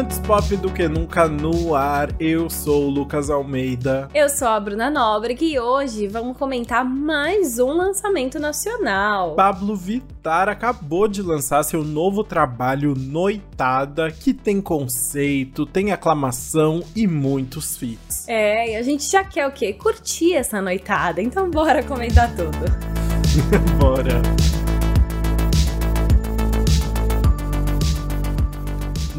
Antes pop do que nunca no ar, eu sou o Lucas Almeida. Eu sou a Bruna Nóbrega e hoje vamos comentar mais um lançamento nacional. Pablo Vittar acabou de lançar seu novo trabalho Noitada, que tem conceito, tem aclamação e muitos feats. É, e a gente já quer o quê? Curtir essa noitada, então bora comentar tudo. bora.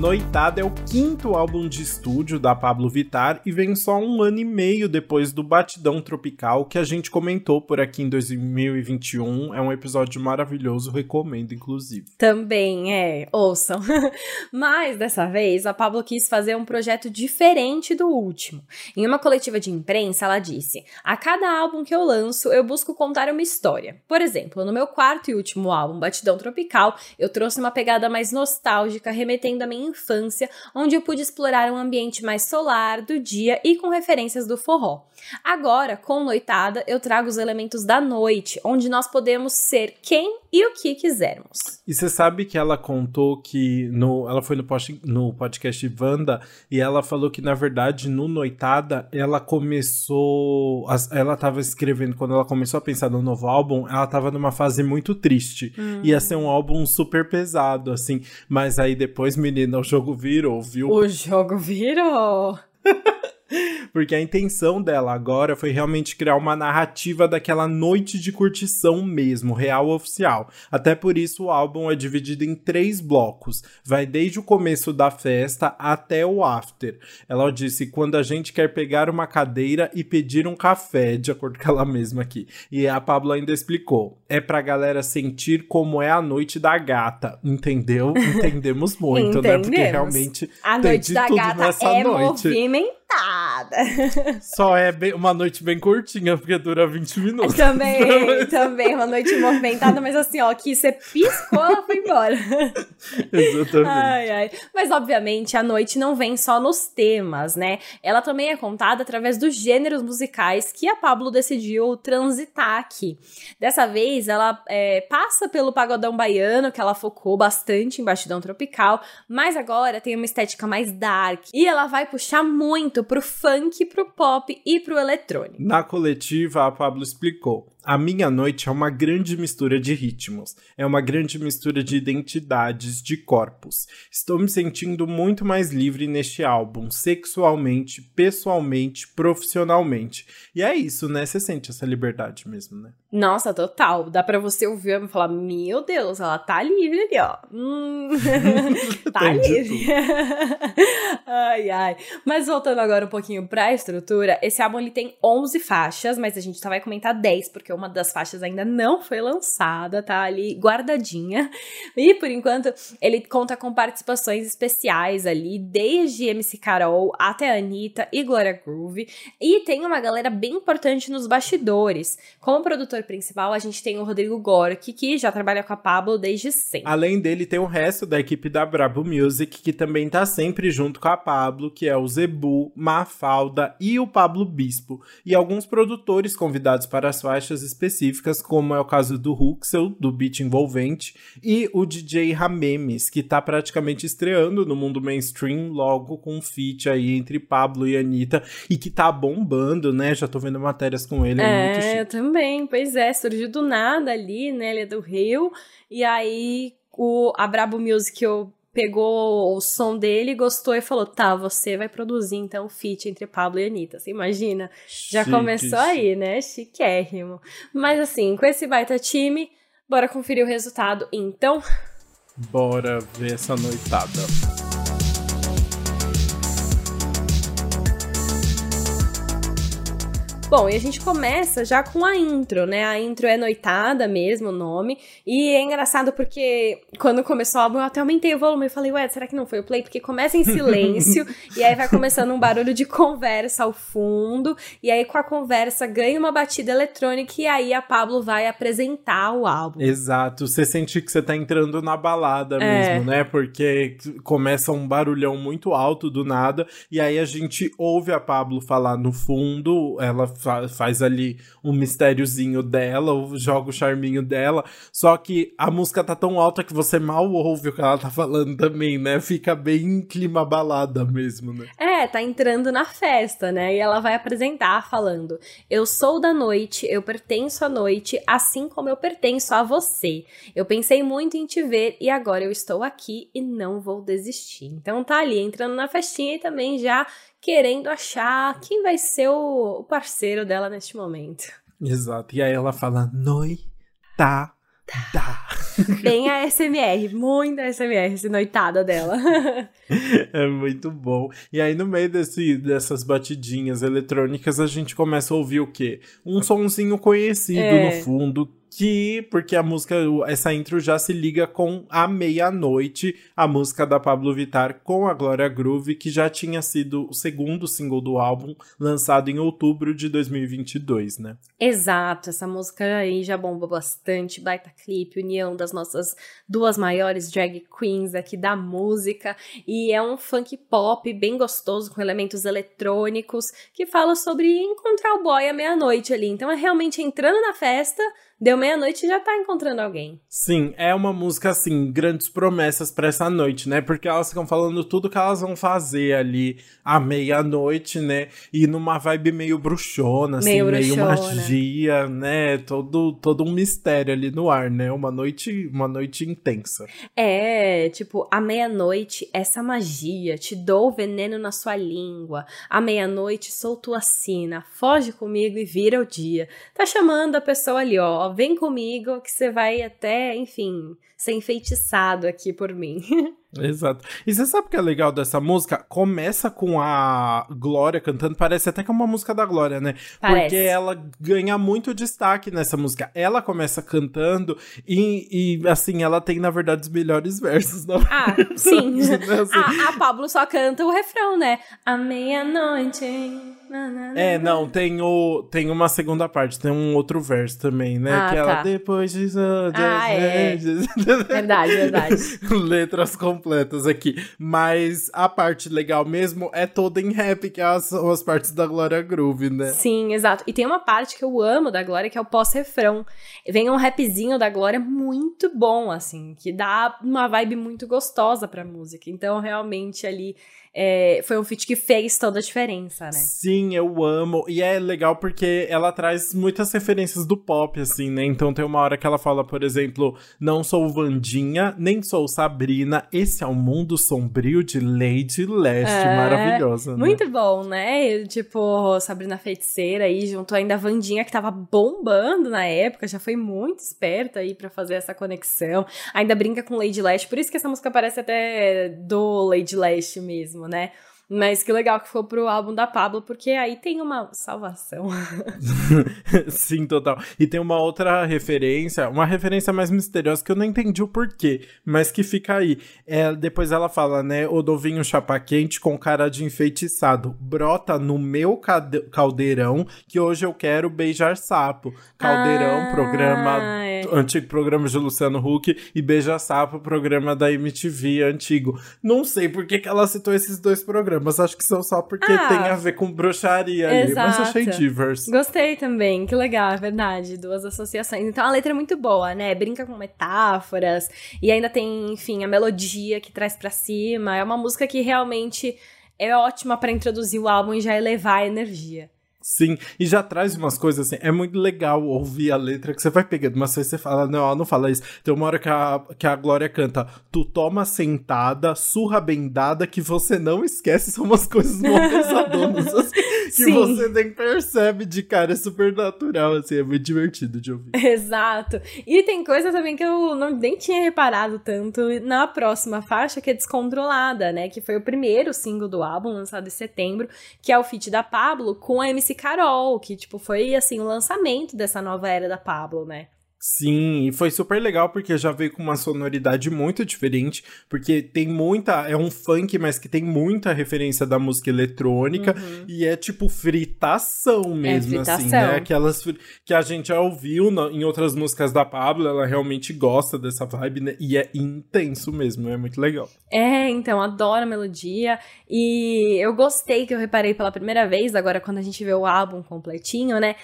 Noitada é o quinto álbum de estúdio da Pablo Vittar e vem só um ano e meio depois do Batidão Tropical que a gente comentou por aqui em 2021. É um episódio maravilhoso, recomendo inclusive. Também é, ouçam. Mas dessa vez a Pablo quis fazer um projeto diferente do último. Em uma coletiva de imprensa, ela disse: "A cada álbum que eu lanço, eu busco contar uma história. Por exemplo, no meu quarto e último álbum, Batidão Tropical, eu trouxe uma pegada mais nostálgica, remetendo a minha infância, onde eu pude explorar um ambiente mais solar, do dia e com referências do forró. Agora, com Noitada, eu trago os elementos da noite, onde nós podemos ser quem e o que quisermos. E você sabe que ela contou que no, ela foi no, post, no podcast Wanda e ela falou que na verdade no Noitada ela começou, ela estava escrevendo quando ela começou a pensar no novo álbum, ela estava numa fase muito triste. Hum. Ia ser um álbum super pesado assim, mas aí depois, menina, o jogo virou, viu? O jogo virou. Porque a intenção dela agora foi realmente criar uma narrativa daquela noite de curtição mesmo, real oficial. Até por isso o álbum é dividido em três blocos. Vai desde o começo da festa até o after. Ela disse quando a gente quer pegar uma cadeira e pedir um café, de acordo com ela mesma aqui. E a Pablo ainda explicou. É pra galera sentir como é a noite da gata. Entendeu? Entendemos muito, né? Porque realmente a noite da gata é noite. movimentada. Só é bem, uma noite bem curtinha, porque dura 20 minutos. Também, também, uma noite movimentada, mas assim, ó, que você piscou, ela foi embora. Exatamente. Ai, ai. Mas, obviamente, a noite não vem só nos temas, né? Ela também é contada através dos gêneros musicais que a Pablo decidiu transitar aqui. Dessa vez, ela é, passa pelo pagodão baiano, que ela focou bastante em Bastidão Tropical, mas agora tem uma estética mais dark. E ela vai puxar muito pro funk funk, pro pop e pro eletrônico. Na coletiva, a Pablo explicou: a minha noite é uma grande mistura de ritmos, é uma grande mistura de identidades, de corpos. Estou me sentindo muito mais livre neste álbum, sexualmente, pessoalmente, profissionalmente. E é isso, né? Você sente essa liberdade mesmo, né? Nossa, total. Dá para você ouvir e falar: Meu Deus, ela tá livre ali, ó. Hum, tá livre. ai, ai. Mas voltando agora um pouquinho pra estrutura, esse álbum ele tem 11 faixas, mas a gente só vai comentar 10, porque porque uma das faixas ainda não foi lançada, tá ali guardadinha. E por enquanto ele conta com participações especiais ali, desde MC Carol até Anitta e Gloria Groove. E tem uma galera bem importante nos bastidores. Como produtor principal, a gente tem o Rodrigo Gork, que já trabalha com a Pablo desde sempre. Além dele, tem o resto da equipe da Brabo Music, que também tá sempre junto com a Pablo, que é o Zebu, Mafalda e o Pablo Bispo. E alguns produtores convidados para as faixas específicas, como é o caso do Huxel, do beat envolvente, e o DJ Ramemes, que tá praticamente estreando no mundo mainstream, logo com um feat aí entre Pablo e Anitta, e que tá bombando, né? Já tô vendo matérias com ele. É, é eu também, pois é, surgiu do nada ali, né? Ele é do Rio, e aí o, a Brabo Music eu pegou o som dele, gostou e falou: tá, você vai produzir então o feat entre Pablo e Anitta. Você imagina? Já começou aí, né? Chiquérrimo. Mas assim, com esse baita time, bora conferir o resultado então. Bora ver essa noitada. Bom, e a gente começa já com a intro, né? A intro é noitada mesmo, o nome. E é engraçado porque quando começou o álbum eu até aumentei o volume. Eu falei, ué, será que não foi o play? Porque começa em silêncio e aí vai começando um barulho de conversa ao fundo. E aí com a conversa ganha uma batida eletrônica e aí a Pablo vai apresentar o álbum. Exato. Você sente que você tá entrando na balada é. mesmo, né? Porque começa um barulhão muito alto do nada. E aí a gente ouve a Pablo falar no fundo, ela fa faz ali um mistériozinho dela, joga o charminho dela. Só que a música tá tão alta que você mal ouve o que ela tá falando também, né? Fica bem clima balada mesmo, né? É, tá entrando na festa, né? E ela vai apresentar falando: Eu sou da noite, eu pertenço à noite, assim como eu pertenço a você. Eu pensei muito em te ver e agora eu estou aqui e não vou desistir. Então tá ali entrando na festinha e também já querendo achar quem vai ser o parceiro dela neste momento. Exato. E aí ela fala: Noita. Tá. Tá. Bem a SMR, muito a SMR, essa noitada dela. é muito bom. E aí, no meio desse, dessas batidinhas eletrônicas, a gente começa a ouvir o quê? Um sonzinho conhecido é. no fundo, que porque a música, essa intro já se liga com A Meia-Noite, a música da Pablo Vittar com a Glória Groove, que já tinha sido o segundo single do álbum, lançado em outubro de 2022, né? Exato, essa música aí já bomba bastante, baita clipe, união das nossas duas maiores drag queens aqui da música, e é um funk pop bem gostoso, com elementos eletrônicos, que fala sobre encontrar o boy à meia-noite ali. Então é realmente entrando na festa Deu meia-noite e já tá encontrando alguém. Sim, é uma música, assim, grandes promessas para essa noite, né? Porque elas ficam falando tudo que elas vão fazer ali à meia-noite, né? E numa vibe meio bruxona, assim, meio, meio magia, né? Todo, todo um mistério ali no ar, né? Uma noite, uma noite intensa. É, tipo, à meia-noite, essa magia, te dou veneno na sua língua. À meia-noite, sou tua sina, foge comigo e vira o dia. Tá chamando a pessoa ali, ó vem comigo que você vai até, enfim, ser enfeitiçado aqui por mim. Exato. E você sabe o que é legal dessa música? Começa com a Glória cantando, parece até que é uma música da Glória, né? Parece. Porque ela ganha muito destaque nessa música. Ela começa cantando e, e assim, ela tem, na verdade, os melhores versos. Na ah, sim. Né? Assim. A, a Pablo só canta o refrão, né? A meia-noite. É, não, tem, o, tem uma segunda parte, tem um outro verso também, né? Ah, que ela, tá. depois de... Ah, é. verdade, verdade. Letras com completas aqui. Mas a parte legal mesmo é toda em rap, que é são as partes da Glória Groove, né? Sim, exato. E tem uma parte que eu amo da Glória, que é o pós-refrão. Vem um rapzinho da Glória muito bom, assim, que dá uma vibe muito gostosa pra música. Então, realmente, ali é, foi um feat que fez toda a diferença, né? Sim, eu amo. E é legal porque ela traz muitas referências do pop, assim, né? Então tem uma hora que ela fala, por exemplo, não sou Vandinha, nem sou Sabrina, esse é o mundo sombrio de Lady Leste. É, Maravilhosa, né? Muito bom, né? Tipo, Sabrina Feiticeira aí, junto ainda a Vandinha, que tava bombando na época, já foi muito esperta aí para fazer essa conexão. Ainda brinca com Lady Leste, por isso que essa música parece até do Lady Leste mesmo mesmo, né? Mas que legal que ficou pro álbum da Pablo, porque aí tem uma salvação. Sim, total. E tem uma outra referência, uma referência mais misteriosa que eu não entendi o porquê, mas que fica aí. É, depois ela fala, né? O dovinho chapa quente com cara de enfeitiçado. Brota no meu caldeirão que hoje eu quero beijar sapo. Caldeirão, ah, programa. É. Antigo programa de Luciano Huck e Beija Sapo, programa da MTV antigo. Não sei por que, que ela citou esses dois programas mas acho que são só porque ah, tem a ver com bruxaria ali. Mas achei divers. Gostei também, que legal, é verdade. Duas associações. Então a letra é muito boa, né? Brinca com metáforas. E ainda tem, enfim, a melodia que traz para cima. É uma música que realmente é ótima para introduzir o álbum e já elevar a energia. Sim, e já traz umas coisas assim. É muito legal ouvir a letra que você vai pegando, mas aí você fala, não, ela não fala isso. Tem uma hora que a, que a Glória canta: Tu toma sentada, surra bendada, que você não esquece. São umas coisas mó pesadonas, assim, que Sim. você nem percebe de cara. É super natural, assim, é muito divertido de ouvir. Exato. E tem coisa também que eu não, nem tinha reparado tanto na próxima faixa, que é Descontrolada, né? Que foi o primeiro single do álbum, lançado em setembro, que é o feat da Pablo com a MC Carol, que, tipo, foi, assim, o lançamento dessa nova era da Pablo, né? Sim, e foi super legal porque já veio com uma sonoridade muito diferente, porque tem muita, é um funk, mas que tem muita referência da música eletrônica uhum. e é tipo fritação é mesmo, é, fritação. assim, né? Aquelas que a gente já ouviu em outras músicas da Pablo, ela realmente gosta dessa vibe, né? E é intenso mesmo, é muito legal. É, então, adoro a melodia e eu gostei que eu reparei pela primeira vez, agora quando a gente vê o álbum completinho, né?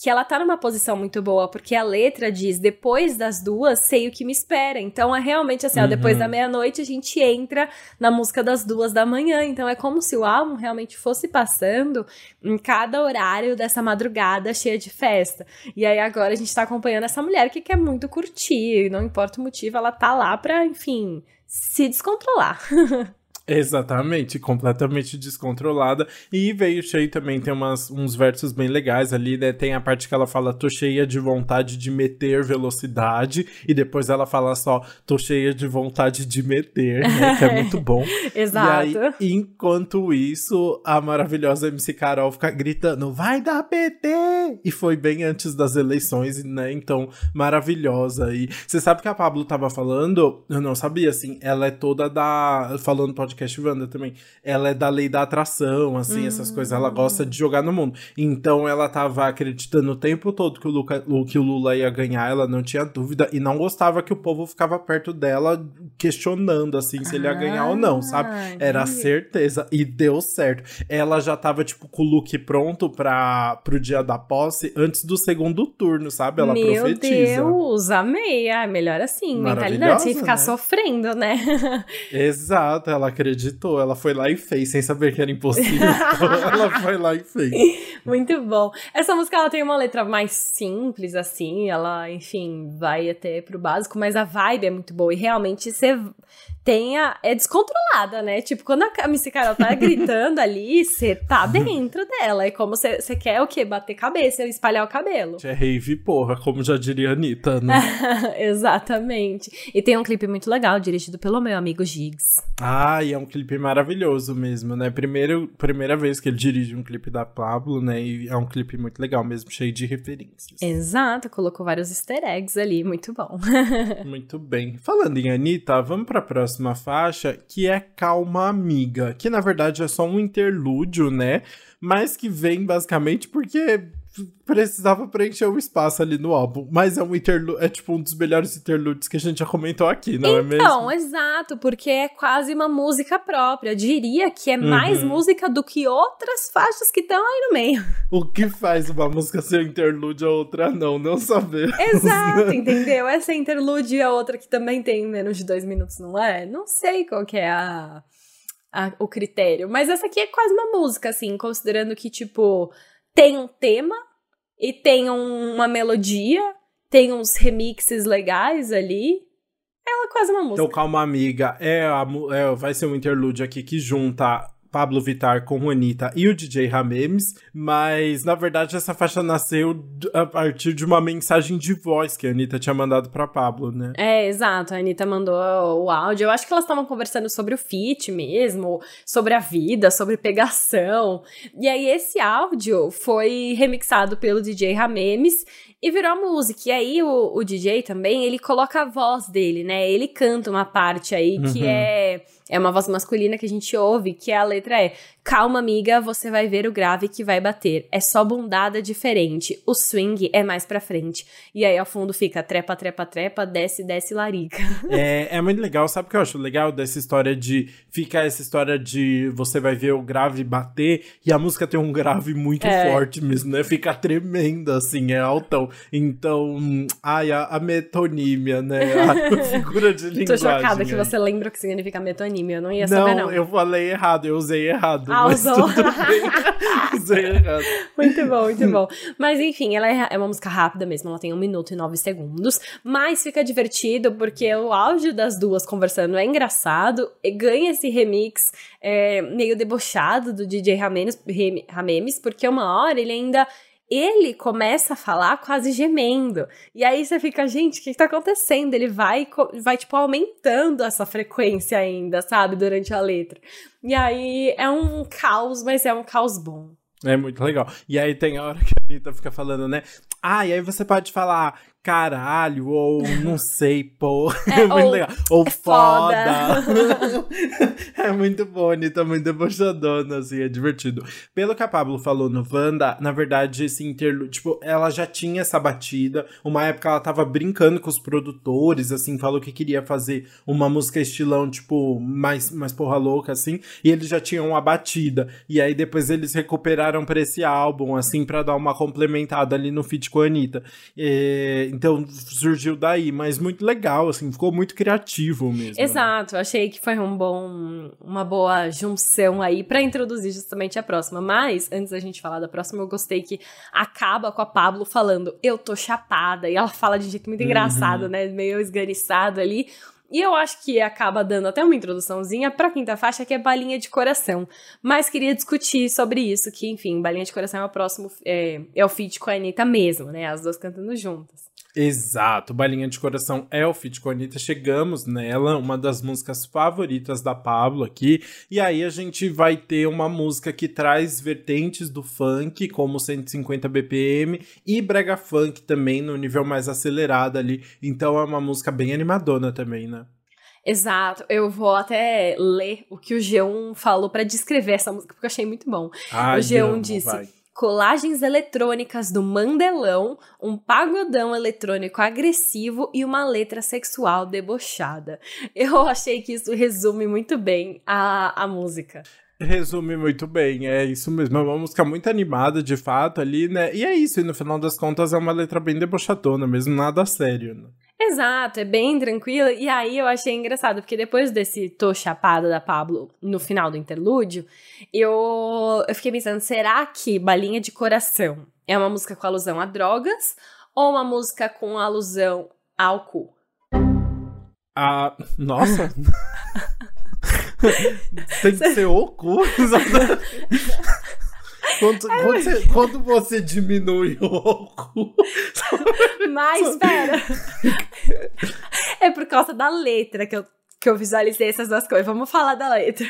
Que ela tá numa posição muito boa, porque a letra diz: depois das duas, sei o que me espera. Então é realmente assim, uhum. ó, depois da meia-noite a gente entra na música das duas da manhã. Então é como se o álbum realmente fosse passando em cada horário dessa madrugada cheia de festa. E aí agora a gente tá acompanhando essa mulher que quer muito curtir, não importa o motivo, ela tá lá pra, enfim, se descontrolar. Exatamente, completamente descontrolada. E veio cheio também, tem umas, uns versos bem legais ali, né? Tem a parte que ela fala, tô cheia de vontade de meter velocidade, e depois ela fala só, tô cheia de vontade de meter, né? Que é muito bom. Exato. E aí, enquanto isso, a maravilhosa MC Carol fica gritando, vai dar PT! E foi bem antes das eleições, né? Então, maravilhosa. E você sabe que a Pablo tava falando, eu não sabia, assim, ela é toda da. Falando pode podcast Wanda também. Ela é da lei da atração, assim, essas coisas. Ela gosta de jogar no mundo. Então ela tava acreditando o tempo todo que o, Luca, que o Lula ia ganhar, ela não tinha dúvida. E não gostava que o povo ficava perto dela questionando, assim, se ele ia ganhar ou não, sabe? Era certeza. E deu certo. Ela já tava, tipo, com o look pronto para pro dia da posse antes do segundo turno, sabe? Ela Meu profetiza. Meu Deus, amei. Ah, melhor assim, mentalidade, sem ficar né? sofrendo, né? Exato, ela acredita acreditou, ela foi lá e fez, sem saber que era impossível. ela foi lá e fez. Muito bom. Essa música ela tem uma letra mais simples, assim, ela, enfim, vai até pro básico, mas a vibe é muito boa. E realmente você tenha é descontrolada, né? Tipo, quando a Missy Carol tá gritando ali, você tá dentro dela. É como você quer o quê? Bater cabeça, espalhar o cabelo. É rave, porra, como já diria a Anitta, né? Exatamente. E tem um clipe muito legal, dirigido pelo meu amigo Giggs. Ah, e é um clipe maravilhoso mesmo, né? Primeiro, primeira vez que ele dirige um clipe da Pablo, né? E é um clipe muito legal mesmo, cheio de referências. Exato, colocou vários easter eggs ali, muito bom. muito bem. Falando em Anitta, vamos pra próxima próxima faixa, que é Calma Amiga, que na verdade é só um interlúdio, né? Mas que vem basicamente porque precisava preencher o espaço ali no álbum. Mas é um interlúdio, é tipo um dos melhores interlúdios que a gente já comentou aqui, não então, é mesmo? Então, exato, porque é quase uma música própria. Eu diria que é mais uhum. música do que outras faixas que estão aí no meio. O que faz uma música ser interlúdio a outra não, não saber. Exato, entendeu? Essa é interlúdio e a outra que também tem menos de dois minutos, não é? Não sei qual que é a, a, o critério. Mas essa aqui é quase uma música, assim, considerando que, tipo tem um tema e tem um, uma melodia, tem uns remixes legais ali. Ela é quase uma música. Então, calma, amiga. É, a, é, vai ser um interlúdio aqui que junta Pablo Vittar com Anitta e o DJ Ramemes, mas na verdade essa faixa nasceu a partir de uma mensagem de voz que a Anitta tinha mandado para Pablo, né? É, exato. A Anitta mandou o áudio. Eu acho que elas estavam conversando sobre o feat mesmo, sobre a vida, sobre pegação. E aí esse áudio foi remixado pelo DJ Ramemes e virou a música. E aí o, o DJ também, ele coloca a voz dele, né? Ele canta uma parte aí que uhum. é é uma voz masculina que a gente ouve, que a letra é Calma, amiga, você vai ver o grave que vai bater. É só bundada diferente. O swing é mais pra frente. E aí ao fundo fica trepa, trepa, trepa, desce, desce, larica. É, é muito legal. Sabe o que eu acho legal dessa história de. Fica essa história de você vai ver o grave bater e a música tem um grave muito é. forte mesmo, né? Fica tremenda, assim, é altão. Então, ai, a, a metonímia, né? A figura de linguagem. Tô chocada aí. que você lembra o que significa metonímia. Eu não ia saber, não. Não, eu falei errado, eu usei errado. Ah, usou. usei errado. Muito bom, muito bom. Mas enfim, ela é, é uma música rápida mesmo, ela tem um minuto e nove segundos. Mas fica divertido porque o áudio das duas conversando é engraçado, e ganha esse remix é, meio debochado do DJ Ramemes, Ramemes, porque uma hora ele ainda ele começa a falar quase gemendo. E aí você fica, gente, o que, que tá acontecendo? Ele vai, vai, tipo, aumentando essa frequência ainda, sabe, durante a letra. E aí é um caos, mas é um caos bom. É muito legal. E aí tem a hora que a Anitta fica falando, né? Ah, e aí você pode falar caralho, ou não sei, pô. É, é muito ou, legal. Ou é foda. foda. é muito bom, Anitta, muito debochadona, assim, é divertido. Pelo que a Pablo falou no Wanda, na verdade, esse interlude, tipo, ela já tinha essa batida. Uma época ela tava brincando com os produtores, assim, falou que queria fazer uma música estilão, tipo, mais, mais porra louca, assim, e eles já tinham uma batida. E aí depois eles recuperaram pra esse álbum, assim, para dar uma complementada ali no feat com a Anitta. E, então surgiu daí, mas muito legal, assim, ficou muito criativo mesmo. Né? Exato, né? achei que foi um bom, uma boa junção aí para introduzir justamente a próxima. Mas antes da gente falar da próxima, eu gostei que acaba com a Pablo falando: "Eu tô chapada", e ela fala de jeito muito uhum. engraçado, né, meio esganiçado ali. E eu acho que acaba dando até uma introduçãozinha pra quinta faixa, que é Balinha de Coração. Mas queria discutir sobre isso, que, enfim, Balinha de Coração é o próximo, é, é o feat com a Anitta mesmo, né? As duas cantando juntas. Exato, Balinha de Coração é o feat com a Anitta. Chegamos nela, uma das músicas favoritas da Pablo aqui. E aí a gente vai ter uma música que traz vertentes do funk, como 150 BPM, e brega funk também, no nível mais acelerado ali. Então é uma música bem animadona também, né? Exato. Eu vou até ler o que o G1 falou para descrever essa música, porque eu achei muito bom. Ai, o G1 não, disse. Vai colagens eletrônicas do Mandelão, um pagodão eletrônico agressivo e uma letra sexual debochada. Eu achei que isso resume muito bem a, a música. Resume muito bem, é isso mesmo. É uma música muito animada, de fato, ali, né? E é isso, e no final das contas é uma letra bem debochadona, mesmo nada sério, né? Exato, é bem tranquila. E aí eu achei engraçado, porque depois desse Tô Chapada da Pablo, no final do interlúdio, eu, eu fiquei pensando, será que Balinha de Coração é uma música com alusão a drogas ou uma música com alusão ao álcool? Ah, nossa! Tem que ser o cu? Quando, quando, você, quando, você, diminui o cu. Mas, espera. É por causa da letra que eu, que eu visualizei essas duas coisas. Vamos falar da letra.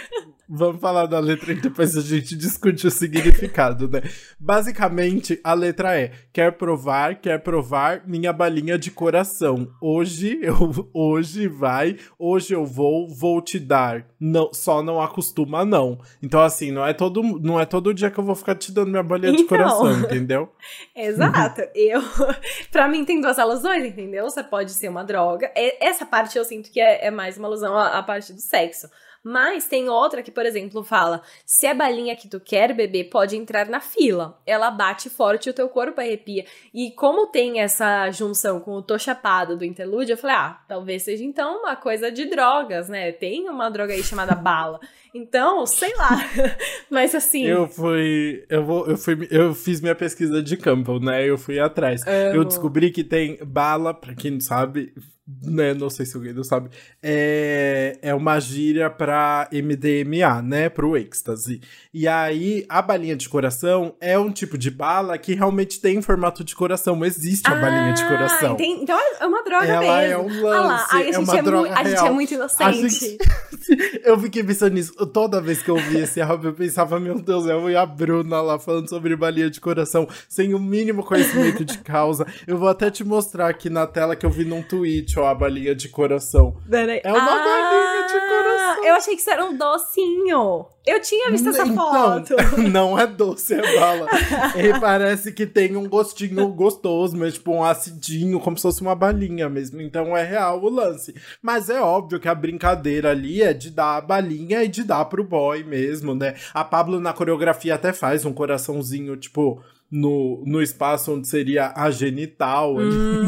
Vamos falar da letra e depois a gente discute o significado, né? Basicamente, a letra é: quer provar, quer provar minha balinha de coração. Hoje eu hoje vai, hoje eu vou, vou te dar. Não, só não acostuma não. Então assim, não é todo não é todo dia que eu vou ficar te dando minha balinha então, de coração, entendeu? Exato. eu para mim tem duas alusões, entendeu? Você pode ser uma droga. Essa parte eu sinto que é, é mais uma alusão à, à parte do sexo. Mas tem outra que, por exemplo, fala: se é balinha que tu quer beber, pode entrar na fila. Ela bate forte e o teu corpo arrepia. E como tem essa junção com o tô chapado do interlúdio, eu falei: ah, talvez seja então uma coisa de drogas, né? Tem uma droga aí chamada bala. Então, sei lá. Mas assim. Eu fui. Eu, vou, eu, fui, eu fiz minha pesquisa de campo, né? Eu fui atrás. Amo. Eu descobri que tem bala, pra quem não sabe, né, não sei se alguém não sabe, é, é uma gíria para MDMA, né, pro êxtase. E aí, a balinha de coração é um tipo de bala que realmente tem formato de coração, existe a ah, balinha de ah, coração. Tem, então é uma droga Ela mesmo. é um lance, ah lá, a é uma é droga A gente é muito inocente. Gente, eu fiquei pensando nisso, toda vez que eu vi esse álbum, eu pensava, meu Deus, eu e a Bruna lá falando sobre balinha de coração, sem o mínimo conhecimento de causa. Eu vou até te mostrar aqui na tela que eu vi num tweet ó, a balinha de coração. É uma ah, balinha de coração. Eu achei que isso era um docinho. Eu tinha visto essa então, foto. Não é doce, é bala. e parece que tem um gostinho gostoso, mas tipo um acidinho, como se fosse uma balinha mesmo. Então é real o lance. Mas é óbvio que a brincadeira ali é de dar a balinha e de dar pro boy mesmo, né? A Pablo na coreografia até faz um coraçãozinho, tipo, no, no espaço onde seria a genital, hum.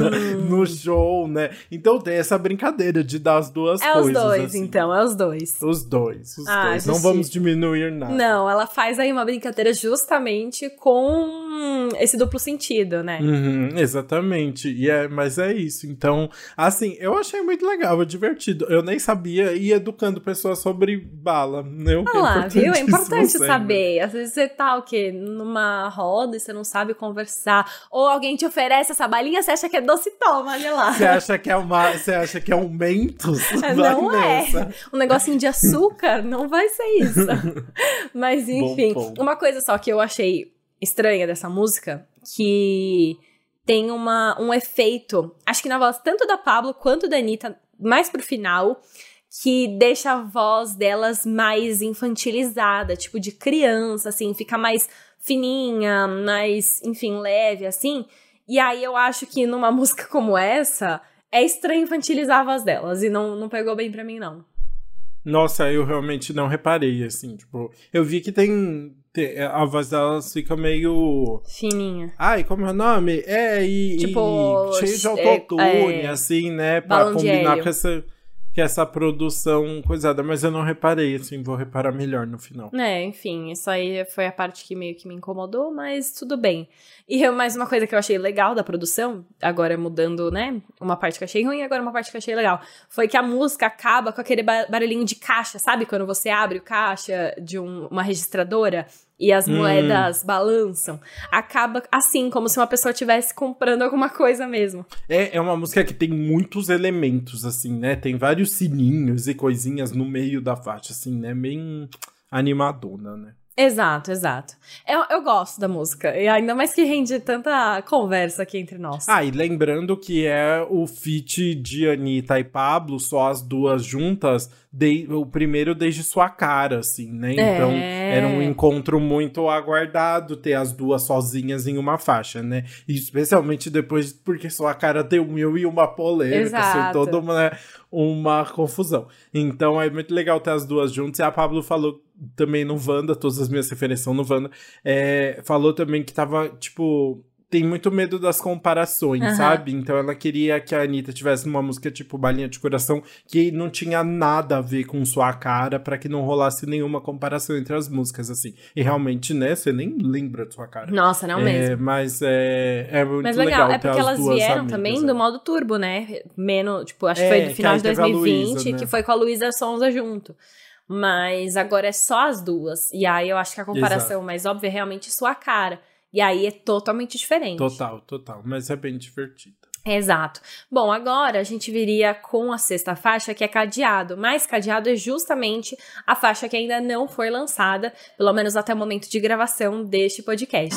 no show, né? Então tem essa brincadeira de dar as duas é coisas. É os dois, assim. então, é os dois. Os dois, os ah, dois. Não vamos diminuir nada. Não, ela faz aí uma brincadeira justamente com esse duplo sentido, né? Uhum, exatamente. E é, mas é isso. Então, assim, eu achei muito legal, divertido. Eu nem sabia e educando pessoas sobre bala. Né? Ah lá, viu? É importante saber. Às vezes você tá o quê? Numa roda e você não sabe conversar. Ou alguém te oferece essa balinha, você acha que é doce, toma, olha lá. Você acha que é uma. Você acha que é um mentos? Não é. Um negocinho de açúcar, não vai ser isso. Mas enfim, uma coisa só que eu achei estranha dessa música, que tem uma, um efeito, acho que na voz tanto da Pablo quanto da Anitta, mais pro final, que deixa a voz delas mais infantilizada, tipo de criança, assim, fica mais fininha, mais, enfim, leve, assim. E aí eu acho que numa música como essa, é estranho infantilizar a voz delas, e não, não pegou bem pra mim, não. Nossa, eu realmente não reparei, assim, tipo, eu vi que tem, tem a voz delas fica meio... Fininha. Ai, como é o nome? É, e, tipo, e cheio de é, autotune, é, é, assim, né, pra combinar com essa que essa produção coisada, mas eu não reparei, assim, vou reparar melhor no final. É, enfim, isso aí foi a parte que meio que me incomodou, mas tudo bem. E eu, mais uma coisa que eu achei legal da produção, agora mudando, né, uma parte que eu achei ruim, agora uma parte que eu achei legal, foi que a música acaba com aquele barulhinho de caixa, sabe? Quando você abre o caixa de um, uma registradora e as hum. moedas balançam. Acaba assim, como se uma pessoa estivesse comprando alguma coisa mesmo. É, é uma música que tem muitos elementos, assim, né? Tem vários sininhos e coisinhas no meio da faixa, assim, né? Bem animadona, né? Exato, exato. Eu, eu gosto da música, e ainda mais que rende tanta conversa aqui entre nós. Ah, e lembrando que é o feat de Anitta e Pablo, só as duas juntas, de, o primeiro desde sua cara, assim, né? Então é. era um encontro muito aguardado ter as duas sozinhas em uma faixa, né? E especialmente depois, porque sua cara deu mil e uma polêmica, assim, toda uma, uma confusão. Então é muito legal ter as duas juntas, e a Pablo falou também no Wanda, todas as minhas referências são no Wanda, é, falou também que tava, tipo, tem muito medo das comparações, uhum. sabe? Então ela queria que a Anitta tivesse uma música tipo Balinha de Coração que não tinha nada a ver com sua cara para que não rolasse nenhuma comparação entre as músicas, assim. E realmente, né, você nem lembra de sua cara. Nossa, não é, mesmo. Mas é, é muito mas legal. é porque elas vieram amigas, também é. do modo turbo, né? Menos, tipo, acho que foi do é, final de 2020, Luísa, né? que foi com a Luísa Sonza junto. Mas agora é só as duas. E aí eu acho que a comparação Exato. mais óbvia é realmente sua cara. E aí é totalmente diferente. Total, total. Mas é bem divertido. Exato. Bom, agora a gente viria com a sexta faixa, que é cadeado. Mas cadeado é justamente a faixa que ainda não foi lançada, pelo menos até o momento de gravação deste podcast.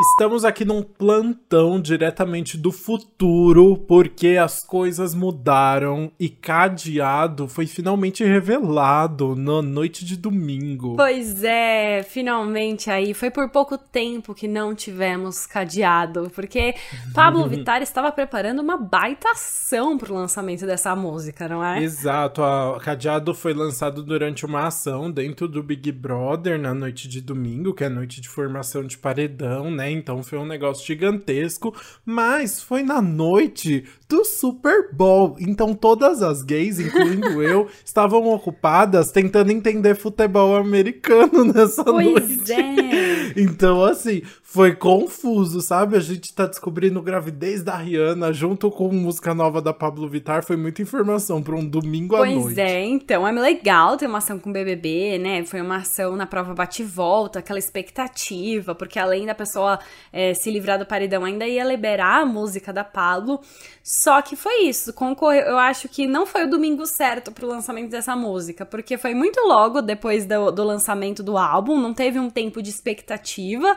Estamos aqui num plantão diretamente do futuro, porque as coisas mudaram e Cadeado foi finalmente revelado na noite de domingo. Pois é, finalmente aí. Foi por pouco tempo que não tivemos Cadeado, porque Pablo Vittar estava preparando uma baita ação pro lançamento dessa música, não é? Exato, a Cadeado foi lançado durante uma ação dentro do Big Brother na noite de domingo, que é a noite de formação de paredão, né? Então foi um negócio gigantesco, mas foi na noite do Super Bowl. Então todas as gays, incluindo eu, estavam ocupadas tentando entender futebol americano nessa pois noite. É. então assim, foi confuso, sabe? A gente tá descobrindo gravidez da Rihanna junto com música nova da Pablo Vittar, foi muita informação para um domingo pois à noite. Pois é, então é legal ter uma ação com o BBB, né? Foi uma ação na prova bate-volta, aquela expectativa, porque além da pessoa é, se livrar do paredão, ainda ia liberar a música da Pablo. Só que foi isso, concorreu. Eu acho que não foi o domingo certo pro lançamento dessa música, porque foi muito logo depois do, do lançamento do álbum, não teve um tempo de expectativa.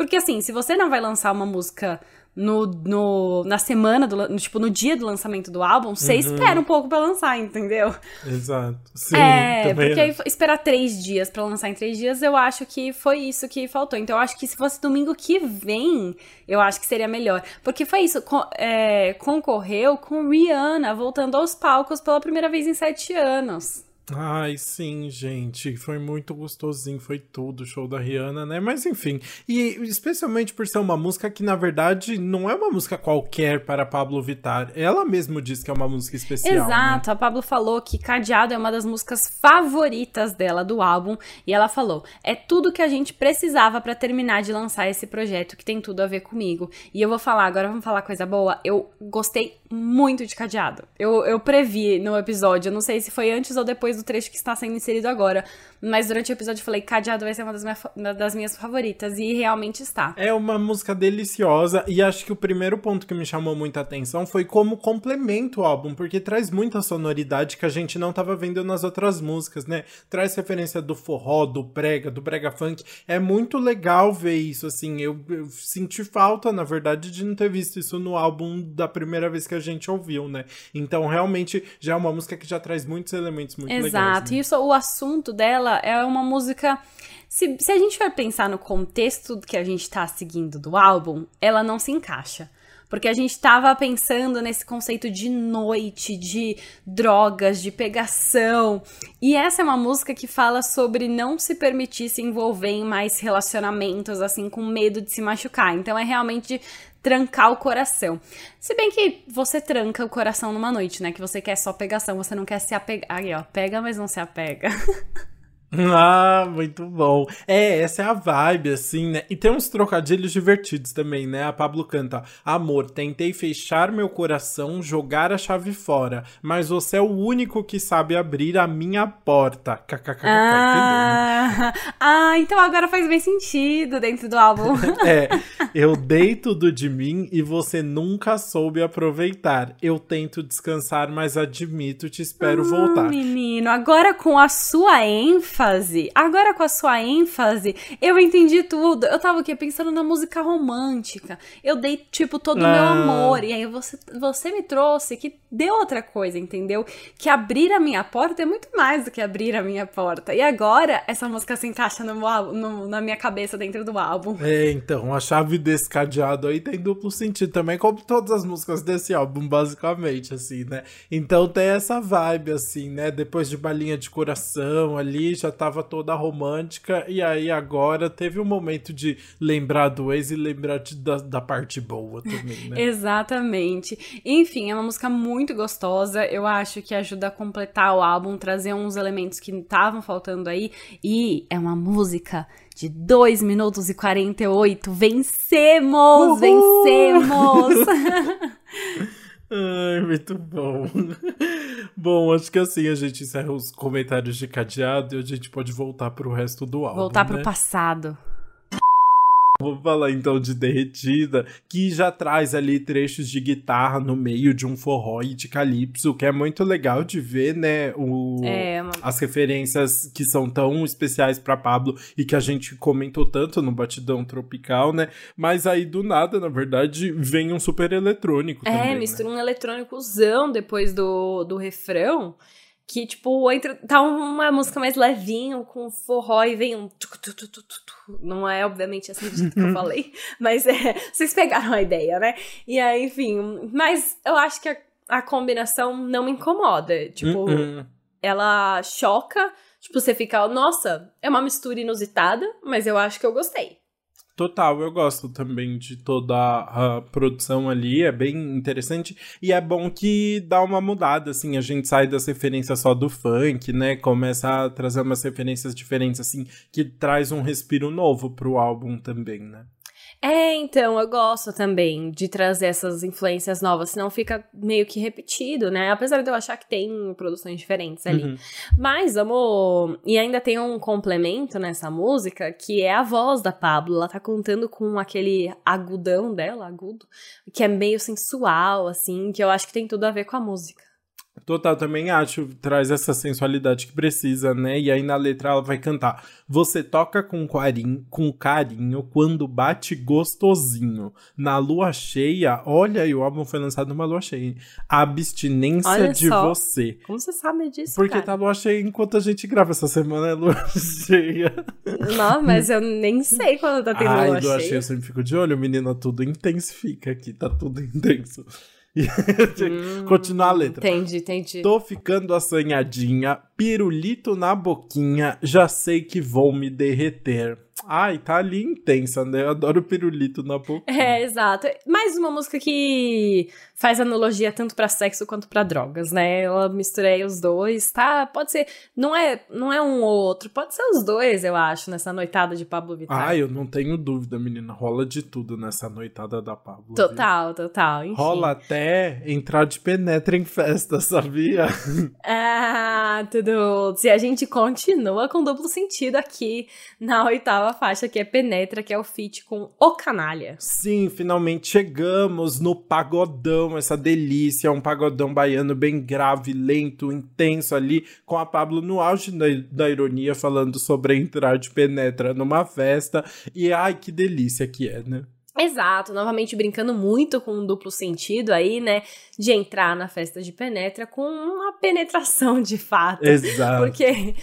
Porque assim, se você não vai lançar uma música no, no, na semana, do, no, tipo, no dia do lançamento do álbum, você uhum. espera um pouco pra lançar, entendeu? Exato. Sim, é, porque aí esperar três dias para lançar em três dias, eu acho que foi isso que faltou. Então, eu acho que se fosse domingo que vem, eu acho que seria melhor. Porque foi isso, é, concorreu com Rihanna voltando aos palcos pela primeira vez em sete anos. Ai, sim, gente. Foi muito gostosinho, foi tudo o show da Rihanna, né? Mas enfim. E especialmente por ser uma música que, na verdade, não é uma música qualquer para Pablo Vittar. Ela mesmo disse que é uma música especial. Né? Exato, né? a Pablo falou que Cadeado é uma das músicas favoritas dela do álbum. E ela falou: é tudo que a gente precisava para terminar de lançar esse projeto que tem tudo a ver comigo. E eu vou falar, agora vamos falar coisa boa. Eu gostei muito de Cadeado. Eu, eu previ no episódio, eu não sei se foi antes ou depois do trecho que está sendo inserido agora. Mas durante o episódio eu falei, Cadeado vai ser uma das, minha, das minhas favoritas. E realmente está. É uma música deliciosa. E acho que o primeiro ponto que me chamou muita atenção foi como complementa o álbum, porque traz muita sonoridade que a gente não estava vendo nas outras músicas, né? Traz referência do forró, do brega, do brega funk. É muito legal ver isso, assim. Eu, eu senti falta, na verdade, de não ter visto isso no álbum da primeira vez que a gente ouviu, né? Então, realmente, já é uma música que já traz muitos elementos muito Exato. legais. Né? O assunto dela é uma música. Se, se a gente for pensar no contexto que a gente tá seguindo do álbum, ela não se encaixa. Porque a gente tava pensando nesse conceito de noite, de drogas, de pegação. E essa é uma música que fala sobre não se permitir se envolver em mais relacionamentos, assim, com medo de se machucar. Então é realmente trancar o coração. Se bem que você tranca o coração numa noite, né? Que você quer só pegação, você não quer se apegar. Aí, ó, pega, mas não se apega. Ah, muito bom. É, essa é a vibe, assim, né? E tem uns trocadilhos divertidos também, né? A Pablo canta: Amor, tentei fechar meu coração, jogar a chave fora, mas você é o único que sabe abrir a minha porta. KKK, ah, ah, então agora faz bem sentido dentro do álbum. é, eu dei tudo de mim e você nunca soube aproveitar. Eu tento descansar, mas admito, te espero hum, voltar. Menino, agora com a sua ênfase ênfase, agora com a sua ênfase, eu entendi tudo. Eu tava aqui pensando na música romântica. Eu dei, tipo, todo o ah. meu amor. E aí você, você me trouxe que deu outra coisa, entendeu? Que abrir a minha porta é muito mais do que abrir a minha porta. E agora, essa música se encaixa no, no, na minha cabeça dentro do álbum. É, então, a chave desse cadeado aí tem duplo sentido também, como todas as músicas desse álbum, basicamente, assim, né? Então tem essa vibe, assim, né? Depois de balinha de coração ali, já tava toda romântica, e aí agora teve um momento de lembrar do ex e lembrar de, da, da parte boa também, né? Exatamente. Enfim, é uma música muito gostosa, eu acho que ajuda a completar o álbum, trazer uns elementos que estavam faltando aí, e é uma música de 2 minutos e 48. Vencemos! Uhul! Vencemos! Ai, muito bom. bom, acho que assim a gente encerra os comentários de cadeado e a gente pode voltar pro resto do álbum. Voltar né? pro passado. Vamos falar então de Derretida, que já traz ali trechos de guitarra no meio de um forró e de calypso, que é muito legal de ver, né? O, é, uma... As referências que são tão especiais para Pablo e que a gente comentou tanto no Batidão Tropical, né? Mas aí do nada, na verdade, vem um super eletrônico. É, também, mistura né? um eletrônicozão depois do, do refrão que, tipo, entra, tá uma música mais levinho, com forró e vem um. Não é, obviamente, assim que eu falei, mas é, vocês pegaram a ideia, né? E aí, enfim, mas eu acho que a, a combinação não me incomoda. Tipo, uh -uh. ela choca, tipo, você fica, nossa, é uma mistura inusitada, mas eu acho que eu gostei. Total, eu gosto também de toda a produção ali, é bem interessante e é bom que dá uma mudada, assim, a gente sai das referências só do funk, né, começa a trazer umas referências diferentes, assim, que traz um respiro novo pro álbum também, né. É, então, eu gosto também de trazer essas influências novas, senão fica meio que repetido, né? Apesar de eu achar que tem produções diferentes ali. Uhum. Mas, amor, e ainda tem um complemento nessa música, que é a voz da Pablo. Ela tá contando com aquele agudão dela, agudo, que é meio sensual, assim, que eu acho que tem tudo a ver com a música. Total, também acho, traz essa sensualidade que precisa, né? E aí na letra ela vai cantar: Você toca com carinho, com carinho quando bate gostosinho. Na lua cheia, olha, e o álbum foi lançado numa lua cheia. A abstinência olha de só. você. Como você sabe disso? Porque cara? tá lua cheia enquanto a gente grava essa semana, é lua cheia. Não, mas eu nem sei quando tá tendo Ai, lua, lua cheia. cheia. Eu sempre fico de olho, menina, tudo intensifica aqui, tá tudo intenso. hum, continuar a letra. Entendi, entendi. Tô ficando assanhadinha, pirulito na boquinha, já sei que vou me derreter. Ai, tá ali intensa, né? Eu adoro pirulito na boca. É, exato. Mais uma música que faz analogia tanto para sexo quanto para drogas, né? Ela mistura aí os dois, tá? Pode ser, não é, não é um ou outro, pode ser os dois, eu acho, nessa noitada de Pablo Vittar. Ah, eu não tenho dúvida, menina. Rola de tudo nessa noitada da Pablo. Total, viu? total. Enfim. Rola até entrar de penetra em festa, sabia? Ah, Dudes! E a gente continua com duplo sentido aqui na oitava faixa, que é Penetra, que é o feat com O Canalha. Sim, finalmente chegamos no pagodão, essa delícia, um pagodão baiano bem grave, lento, intenso ali, com a Pablo no auge da, da ironia, falando sobre entrar de Penetra numa festa. E ai, que delícia que é, né? Exato, novamente brincando muito com um duplo sentido aí, né? De entrar na festa de penetra com uma penetração de fato. Exato. Porque,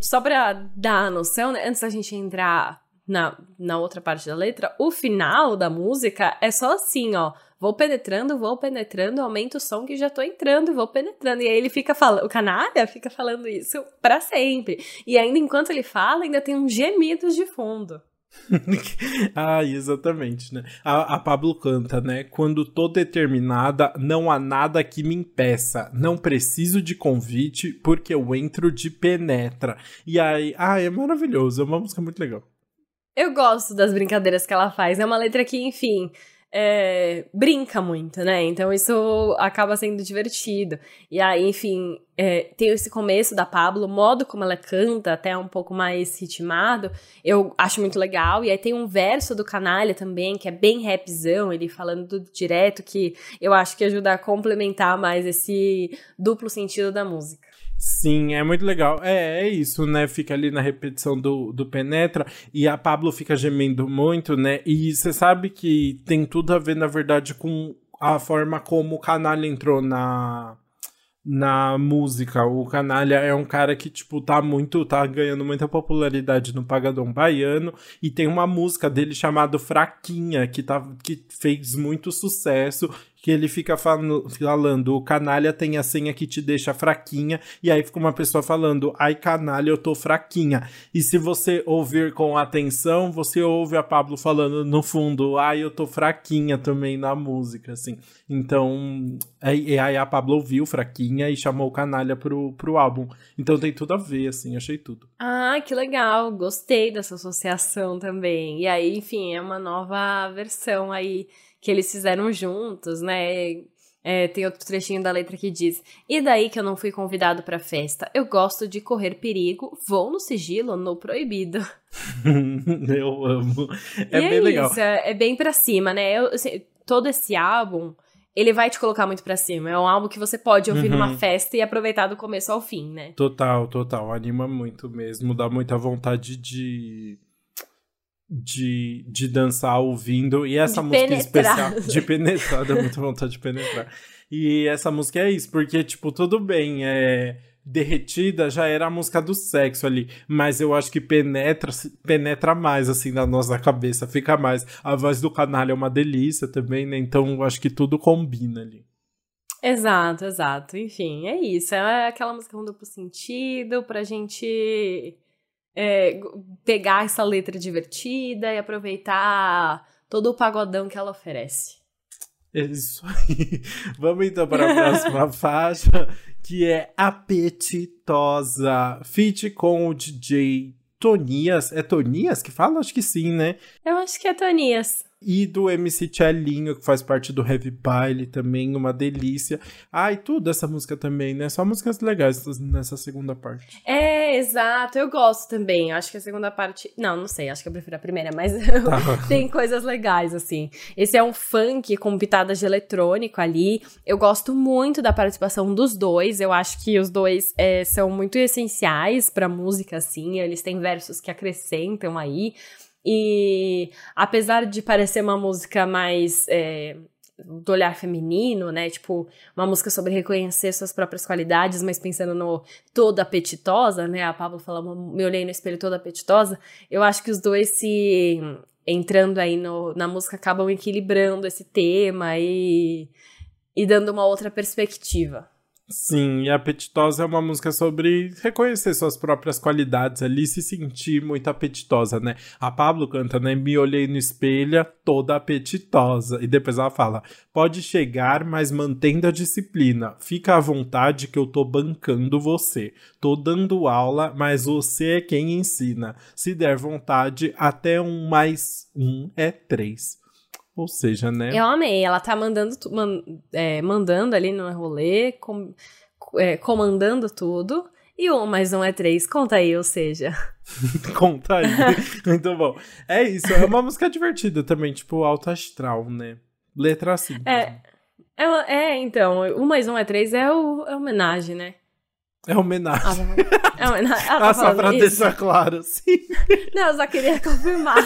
só pra dar a noção, né? Antes da gente entrar na, na outra parte da letra, o final da música é só assim, ó. Vou penetrando, vou penetrando, aumento o som que já tô entrando, vou penetrando. E aí ele fica falando, o canalha fica falando isso para sempre. E ainda enquanto ele fala, ainda tem uns gemidos de fundo. ah, exatamente, né? A, a, Pablo canta, né? Quando tô determinada, não há nada que me impeça. Não preciso de convite, porque eu entro de penetra. E aí, ah, é maravilhoso, é uma música muito legal. Eu gosto das brincadeiras que ela faz. É uma letra que, enfim, é, brinca muito, né? Então isso acaba sendo divertido. E aí, enfim, é, tem esse começo da Pablo, o modo como ela canta, até um pouco mais ritmado, eu acho muito legal. E aí tem um verso do Canalha também, que é bem rapzão, ele falando tudo direto, que eu acho que ajuda a complementar mais esse duplo sentido da música. Sim, é muito legal. É, é isso, né? Fica ali na repetição do, do Penetra e a Pablo fica gemendo muito, né? E você sabe que tem tudo a ver, na verdade, com a forma como o Canalha entrou na, na música. O Canalha é um cara que, tipo, tá muito, tá ganhando muita popularidade no Pagadão Baiano e tem uma música dele chamada Fraquinha, que, tá, que fez muito sucesso que ele fica falando, falando, o canalha tem a senha que te deixa fraquinha, e aí fica uma pessoa falando, ai canalha, eu tô fraquinha. E se você ouvir com atenção, você ouve a Pablo falando no fundo, ai eu tô fraquinha também na música, assim. Então, aí, aí a Pablo ouviu fraquinha e chamou o canalha pro, pro álbum. Então tem tudo a ver, assim, achei tudo. Ah, que legal, gostei dessa associação também. E aí, enfim, é uma nova versão aí que eles fizeram juntos, né? É, tem outro trechinho da letra que diz: E daí que eu não fui convidado pra festa? Eu gosto de correr perigo, vou no sigilo, no proibido. eu amo. É e bem é legal. Isso, é, é bem pra cima, né? Eu, assim, todo esse álbum, ele vai te colocar muito pra cima. É um álbum que você pode ouvir uhum. numa festa e aproveitar do começo ao fim, né? Total, total. Anima muito mesmo. Dá muita vontade de de, de dançar ouvindo. E essa de música penetrar. especial. De penetrar, dá muita vontade de penetrar. E essa música é isso, porque, tipo, tudo bem, é. Derretida já era a música do sexo ali, mas eu acho que penetra penetra mais assim na nossa cabeça, fica mais. A voz do canalha é uma delícia também, né? Então eu acho que tudo combina ali. Exato, exato. Enfim, é isso. É aquela música com duplo sentido pra gente é, pegar essa letra divertida e aproveitar todo o pagodão que ela oferece. É isso aí. Vamos então para a próxima faixa, que é Apetitosa, feat com o DJ Tonias. É Tonias que fala? Acho que sim, né? Eu acho que é Tonias e do MC Tchelinho, que faz parte do Heavy Baile também, uma delícia. Ah, e tudo essa música também, né? Só músicas legais nessa segunda parte. É, exato. Eu gosto também. Acho que a segunda parte. Não, não sei, acho que eu prefiro a primeira, mas tá. tem coisas legais, assim. Esse é um funk com pitadas de eletrônico ali. Eu gosto muito da participação dos dois. Eu acho que os dois é, são muito essenciais pra música, assim. Eles têm versos que acrescentam aí. E apesar de parecer uma música mais é, do olhar feminino, né? Tipo, uma música sobre reconhecer suas próprias qualidades, mas pensando no toda apetitosa, né? A Pablo falou, me olhei no espelho toda apetitosa. Eu acho que os dois se entrando aí no, na música acabam equilibrando esse tema e, e dando uma outra perspectiva. Sim, e Apetitosa é uma música sobre reconhecer suas próprias qualidades ali, se sentir muito apetitosa, né? A Pablo canta, né? Me olhei no espelho, toda apetitosa. E depois ela fala: pode chegar, mas mantendo a disciplina. Fica à vontade que eu tô bancando você. Tô dando aula, mas você é quem ensina. Se der vontade, até um mais um é três. Ou seja, né? Eu amei. Ela tá mandando, man, é, mandando ali no rolê, com, é, comandando tudo. E um mais um é três, conta aí, ou seja. conta aí. Muito bom. É isso, é uma música divertida também, tipo alto astral, né? Letra simples. É, é, é então, um mais um é três é, o, é homenagem, né? É homenagem. Ah, é homenagem. Ela tá ah, só pra isso. deixar claro, sim. Não, eu só queria confirmar.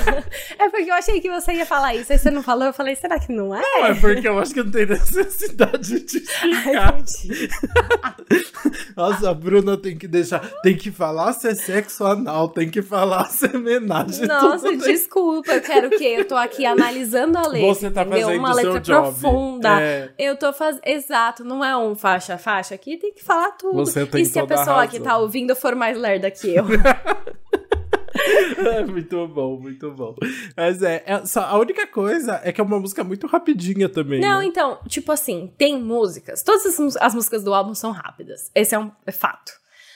é porque eu achei que você ia falar isso, aí você não falou, eu falei, será que não é? Não, é porque eu acho que não tem necessidade de explicar. Nossa, a Bruna tem que deixar, tem que falar se é sexo anal, tem que falar se é homenagem. Nossa, desculpa, eu quero o quê? Eu tô aqui analisando a letra, Você tá fazendo Uma o seu letra job. profunda. É. Eu tô fazendo, exato, não é um faixa-faixa aqui, tem que falar tudo. Você tem se a toda a pessoa que tá ouvindo for mais lerda que eu? É muito bom, muito bom. Mas é, é só, a única coisa é que é uma música muito rapidinha também. Não, né? então, tipo assim, tem músicas. Todas as, as músicas do álbum são rápidas. Esse é um é fato.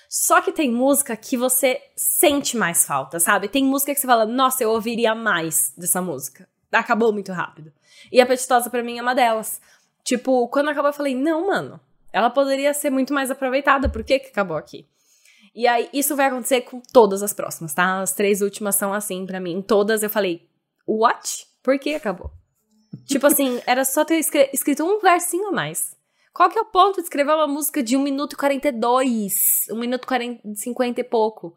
Só que tem música que você sente mais falta, sabe? Tem música que você fala, nossa, eu ouviria mais dessa música. Acabou muito rápido. E a Petitosa pra mim é uma delas. Tipo, quando acabou, eu falei, não, mano. Ela poderia ser muito mais aproveitada. Por que que acabou aqui? E aí, isso vai acontecer com todas as próximas, tá? As três últimas são assim pra mim. Todas eu falei, what? Por que acabou? tipo assim, era só ter escrito um versinho a mais. Qual que é o ponto de escrever uma música de 1 minuto e 42? 1 minuto e 40, 50 e pouco?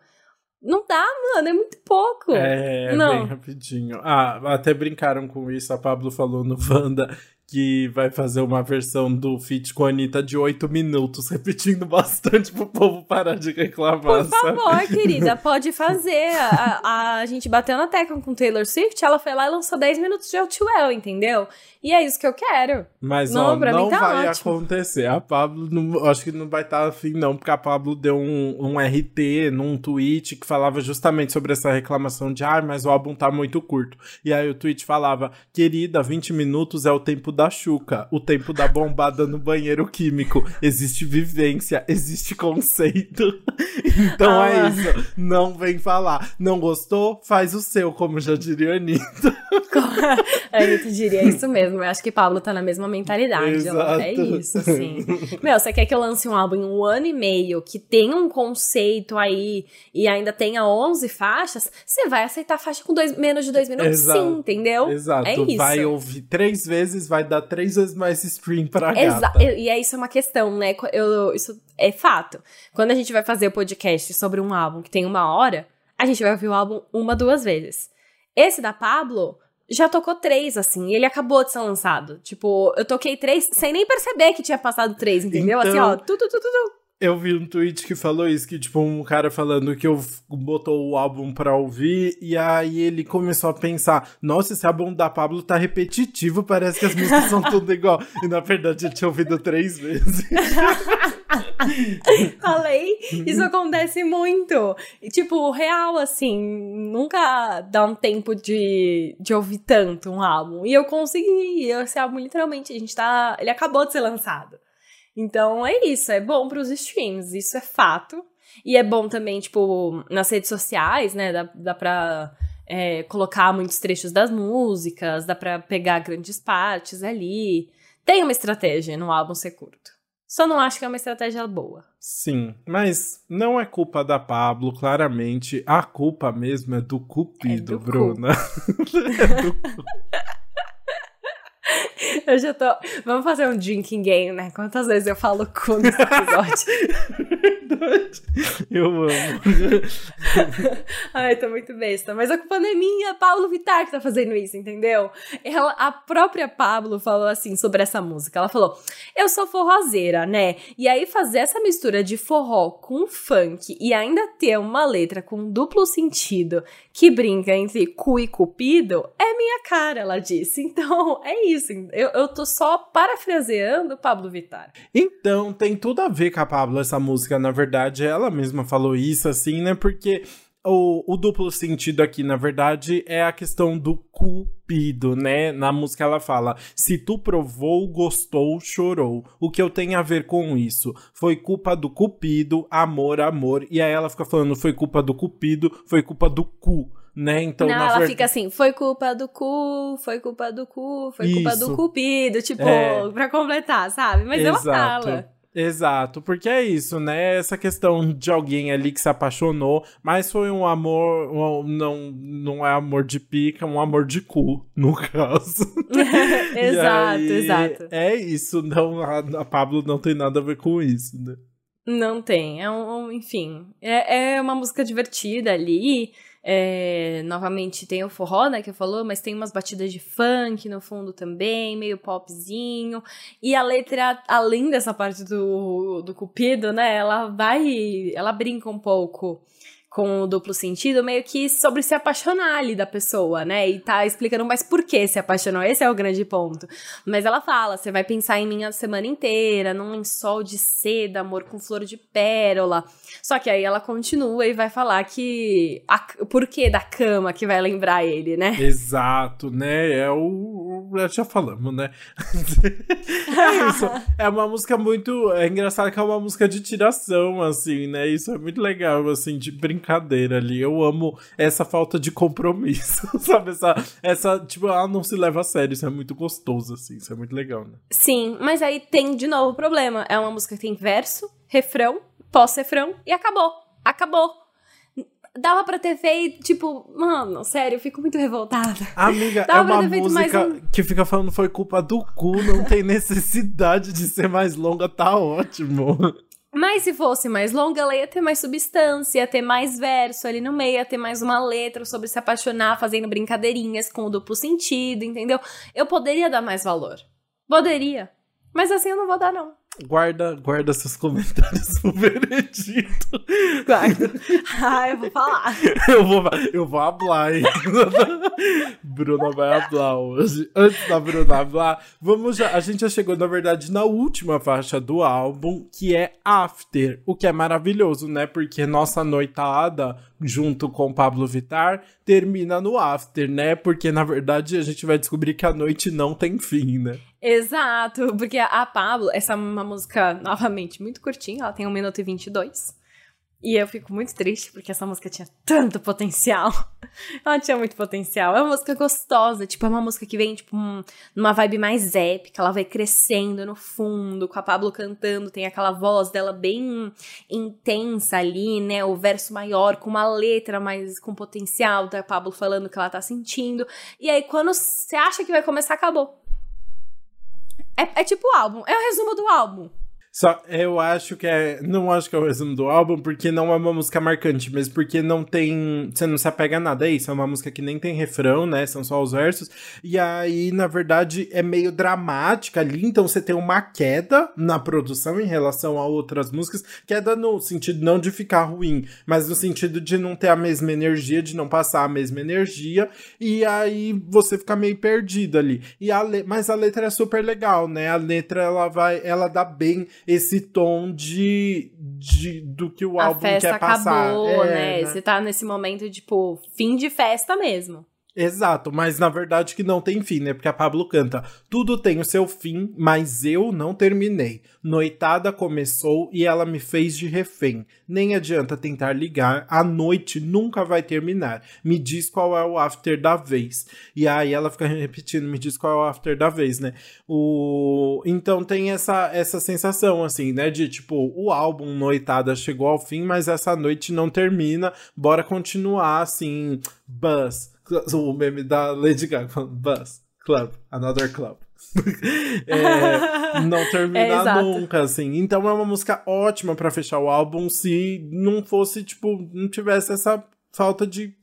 Não dá, mano, é muito pouco. É, é Não. bem rapidinho. Ah, até brincaram com isso. A Pablo falou no Wanda que vai fazer uma versão do feat com a Anitta de 8 minutos, repetindo bastante pro povo parar de reclamar, Por sabe? favor, querida, pode fazer. A, a, a gente bateu na tecla com Taylor Swift, ela foi lá e lançou 10 minutos de Outwell, entendeu? E é isso que eu quero. Mas Não, ó, não tá vai ótimo. acontecer. A Pablo, não, acho que não vai estar afim, não, porque a Pablo deu um, um RT num tweet que falava justamente sobre essa reclamação de ah, mas o álbum tá muito curto. E aí o tweet falava: querida, 20 minutos é o tempo da Xuca, o tempo da bombada no banheiro químico. Existe vivência, existe conceito. então Ah, é isso. Não vem falar. Não gostou? Faz o seu, como já diria a Anitta. a gente diria isso mesmo. Eu acho que Pablo tá na mesma mentalidade. É isso, assim. Meu, você quer que eu lance um álbum em um ano e meio, que tenha um conceito aí e ainda tenha 11 faixas? Você vai aceitar faixa com dois, menos de dois minutos? Exato. Sim, entendeu? Exato. É isso. Vai ouvir três vezes, vai dar três vezes mais stream pra Exa gata. e é isso é uma questão, né? Eu, isso é fato. Quando a gente vai fazer o podcast sobre um álbum que tem uma hora, a gente vai ouvir o álbum uma, duas vezes. Esse da Pablo já tocou três, assim, e ele acabou de ser lançado. Tipo, eu toquei três sem nem perceber que tinha passado três, entendeu? assim, Então- ó, tu, tu, tu, tu, tu. Eu vi um tweet que falou isso, que tipo, um cara falando que eu botou o álbum pra ouvir, e aí ele começou a pensar, nossa, esse álbum da Pablo tá repetitivo, parece que as músicas são tudo igual. E na verdade ele tinha ouvido três vezes. Falei, isso acontece muito. E, tipo, real, assim, nunca dá um tempo de, de ouvir tanto um álbum. E eu consegui, esse álbum, literalmente, a gente tá. Ele acabou de ser lançado. Então é isso, é bom pros streams, isso é fato. E é bom também, tipo, nas redes sociais, né? Dá, dá pra é, colocar muitos trechos das músicas, dá pra pegar grandes partes ali. Tem uma estratégia no álbum ser curto. Só não acho que é uma estratégia boa. Sim, mas não é culpa da Pablo, claramente. A culpa mesmo é do Cupido, É do. Bruna. é do. Eu já tô. Vamos fazer um drinking game, né? Quantas vezes eu falo cu nesse episódio? Verdade. Eu amo. Ai, tô muito besta. Mas a culpa não é minha, Pablo Vittar que tá fazendo isso, entendeu? Ela, a própria Pablo falou assim sobre essa música. Ela falou: Eu sou forrozeira, né? E aí fazer essa mistura de forró com funk e ainda ter uma letra com duplo sentido que brinca entre cu e cupido é minha cara, ela disse. Então, é isso. Eu, eu tô só parafraseando Pablo Vittar. Então, tem tudo a ver com a Pablo essa música, na verdade. Ela mesma falou isso, assim, né? Porque o, o duplo sentido aqui, na verdade, é a questão do cupido, né? Na música ela fala: se tu provou, gostou, chorou. O que eu tenho a ver com isso? Foi culpa do cupido, amor, amor. E aí ela fica falando: foi culpa do cupido, foi culpa do cu. Né? Então, não, na ela fica assim, foi culpa do cu, foi culpa do cu, foi culpa Isso. do cupido, tipo, É. pra completar, sabe? Mas ela Exato. fala. Exato, porque é isso, né? Essa questão de alguém ali que se apaixonou, mas foi um amor, um, não, não é amor de pica, um amor de cu, no caso. exato, aí, exato. É isso, não, a, a Pablo não tem nada a ver com isso, né? Não tem, é um, enfim, é, é uma música divertida ali, é, novamente tem o forró, né, que eu falou, mas tem umas batidas de funk no fundo também, meio popzinho. E a letra, além dessa parte do, do cupido, né, ela vai, ela brinca um pouco com o duplo sentido, meio que sobre se apaixonar ali da pessoa, né? E tá explicando, mas por que se apaixonou? Esse é o grande ponto. Mas ela fala: você vai pensar em mim a semana inteira, num lençol de seda, amor com flor de pérola. Só que aí ela continua e vai falar que a, o porquê da cama que vai lembrar ele, né? Exato, né? É o. Já falamos, né? é isso. É uma música muito. É engraçado que é uma música de tiração, assim, né? Isso é muito legal, assim, de brincar brincadeira ali. Eu amo essa falta de compromisso, sabe? Essa, essa, tipo, ela não se leva a sério. Isso é muito gostoso, assim. Isso é muito legal, né? Sim, mas aí tem de novo o problema. É uma música que tem verso, refrão, pós-refrão e acabou. Acabou dava pra ter feito, tipo, mano, sério, eu fico muito revoltada. Amiga, dava é uma música um... que fica falando foi culpa do cu, não tem necessidade de ser mais longa, tá ótimo. Mas se fosse mais longa, ela ia ter mais substância, ia ter mais verso ali no meio, ia ter mais uma letra sobre se apaixonar, fazendo brincadeirinhas com o duplo sentido, entendeu? Eu poderia dar mais valor. Poderia. Mas assim eu não vou dar, não. Guarda, guarda seus comentários pro veredito. Guarda. Ah, eu vou falar. eu vou, eu vou hablar, hein? Bruna vai hablar hoje. Antes da Bruna hablar, vamos já. A gente já chegou, na verdade, na última faixa do álbum, que é After. O que é maravilhoso, né? Porque nossa noitada, junto com Pablo Vitar, termina no After, né? Porque, na verdade, a gente vai descobrir que a noite não tem fim, né? Exato, porque a Pablo, essa é uma música, novamente, muito curtinha, ela tem 1 minuto e 22. E eu fico muito triste, porque essa música tinha tanto potencial. ela tinha muito potencial. É uma música gostosa, tipo, é uma música que vem, tipo, um, numa vibe mais épica, ela vai crescendo no fundo, com a Pablo cantando, tem aquela voz dela bem intensa ali, né? O verso maior, com uma letra mais com potencial da Pablo falando o que ela tá sentindo. E aí, quando você acha que vai começar, acabou. É, é tipo o álbum. É o resumo do álbum. Só eu acho que é. Não acho que é o resumo do álbum, porque não é uma música marcante, mas porque não tem. Você não se apega a nada. É isso, é uma música que nem tem refrão, né? São só os versos. E aí, na verdade, é meio dramática ali. Então você tem uma queda na produção em relação a outras músicas. Queda no sentido não de ficar ruim, mas no sentido de não ter a mesma energia, de não passar a mesma energia. E aí você fica meio perdido ali. E a le... Mas a letra é super legal, né? A letra ela vai. Ela dá bem esse tom de, de do que o a álbum quer passar. Acabou, é, né? né? Você tá nesse momento, tipo, fim de festa mesmo. Exato, mas na verdade que não tem fim, né? Porque a Pablo canta: Tudo tem o seu fim, mas eu não terminei. Noitada começou e ela me fez de refém. Nem adianta tentar ligar, a noite nunca vai terminar. Me diz qual é o after da vez. E aí ela fica repetindo: Me diz qual é o after da vez, né? O... Então tem essa, essa sensação, assim, né? De tipo, o álbum Noitada chegou ao fim, mas essa noite não termina. Bora continuar, assim, buzz o meme da Lady Gaga falando Buzz, Club, Another Club. é, não terminar é, nunca, assim. Então é uma música ótima para fechar o álbum se não fosse, tipo, não tivesse essa falta de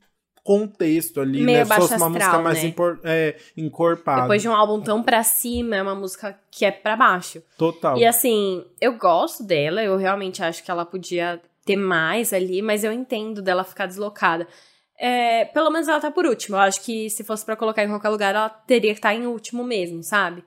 contexto ali, Meio né? Se fosse uma astral, música mais né? é, encorpada. Depois de um álbum tão pra cima, é uma música que é pra baixo. Total. E assim, eu gosto dela, eu realmente acho que ela podia ter mais ali, mas eu entendo dela ficar deslocada. É, pelo menos ela tá por último. Eu acho que se fosse para colocar em qualquer lugar, ela teria que estar tá em último mesmo, sabe?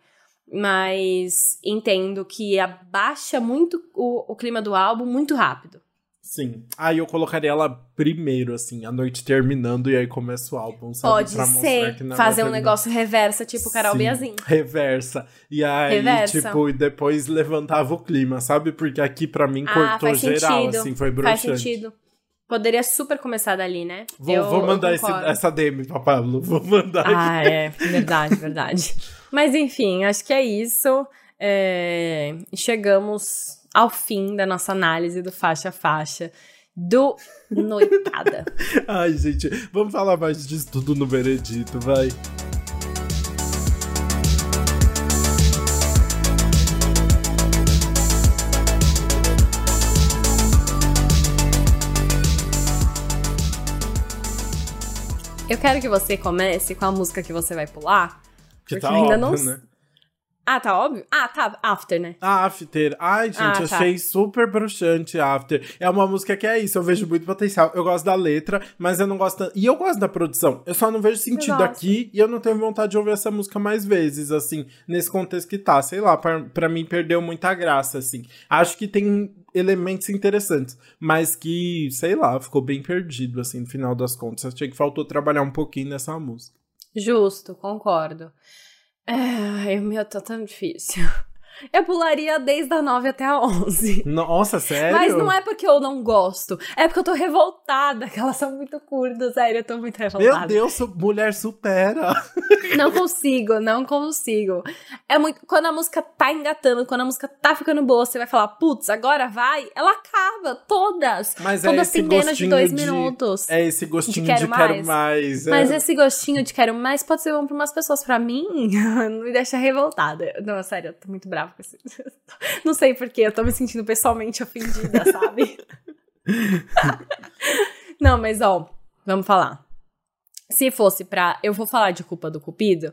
Mas entendo que abaixa muito o, o clima do álbum muito rápido. Sim. Aí eu colocaria ela primeiro, assim, a noite terminando e aí começa o álbum, sabe? Pode pra ser. Fazer um negócio reversa, tipo Carol Biazin. Reversa. E aí, reversa. tipo, e depois levantava o clima, sabe? Porque aqui para mim ah, cortou geral, sentido. assim, foi broxante. Faz sentido. Poderia super começar dali, né? Vou, eu, vou mandar esse, essa DM pra Pablo. Vou mandar. Ah, aqui. é. Verdade, verdade. Mas enfim, acho que é isso. É... Chegamos ao fim da nossa análise do faixa a faixa do Noitada. Ai, gente, vamos falar mais disso tudo no veredito, vai. Eu quero que você comece com a música que você vai pular. Que porque tá ainda óbvio, não. né? Ah, tá óbvio? Ah, tá. After, né? After. Ai, gente, Ah, tá. achei super bruxante After. É uma música que é isso, eu vejo muito potencial. Eu gosto da letra, mas eu não gosto. E eu gosto da produção. Eu só não vejo sentido aqui e eu não tenho vontade de ouvir essa música mais vezes, assim, nesse contexto que tá. Sei lá, pra, pra mim perdeu muita graça, assim. Acho que tem elementos interessantes, mas que, sei lá, ficou bem perdido, assim, no final das contas. Achei que faltou trabalhar um pouquinho nessa música. Justo, concordo. É, meu tá tão difícil. Eu pularia desde a 9 até a 11. Nossa, sério? Mas não é porque eu não gosto, é porque eu tô revoltada, que elas são muito curtas, sério, eu tô muito revoltada. Meu Deus, mulher supera. Não consigo, não consigo. É muito. Quando a música tá engatando, quando a música tá ficando boa, você vai falar, putz, agora vai, ela acaba, todas. Mas é todas têm menos de dois de- minutos. É esse gostinho De de quero quero, mais. mais. é. Mas esse gostinho de quero mais pode ser bom pra umas pessoas. Pra mim, me deixa revoltada. Não, sério, eu tô muito brava Não sei porquê, eu tô me sentindo pessoalmente ofendida, sabe? Não, mas ó, vamos falar. Se fosse pra. Eu vou falar de culpa do Cupido.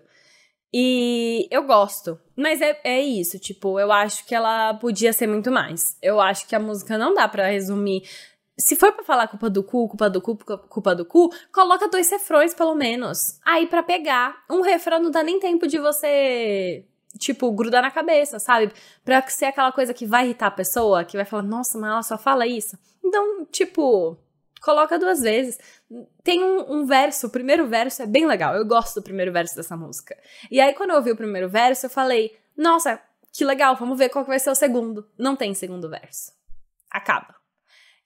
E eu gosto. Mas é, é isso, tipo, eu acho que ela podia ser muito mais. Eu acho que a música não dá pra resumir. Se for pra falar culpa do cu, culpa do cu, culpa do cu, coloca dois refrões pelo menos. Aí pra pegar. Um refrão não dá nem tempo de você, tipo, grudar na cabeça, sabe? Pra ser aquela coisa que vai irritar a pessoa, que vai falar, nossa, mas ela só fala isso. Então, tipo, coloca duas vezes. Tem um, um verso, o primeiro verso é bem legal. Eu gosto do primeiro verso dessa música. E aí, quando eu ouvi o primeiro verso, eu falei, nossa, que legal, vamos ver qual que vai ser o segundo. Não tem segundo verso. Acaba.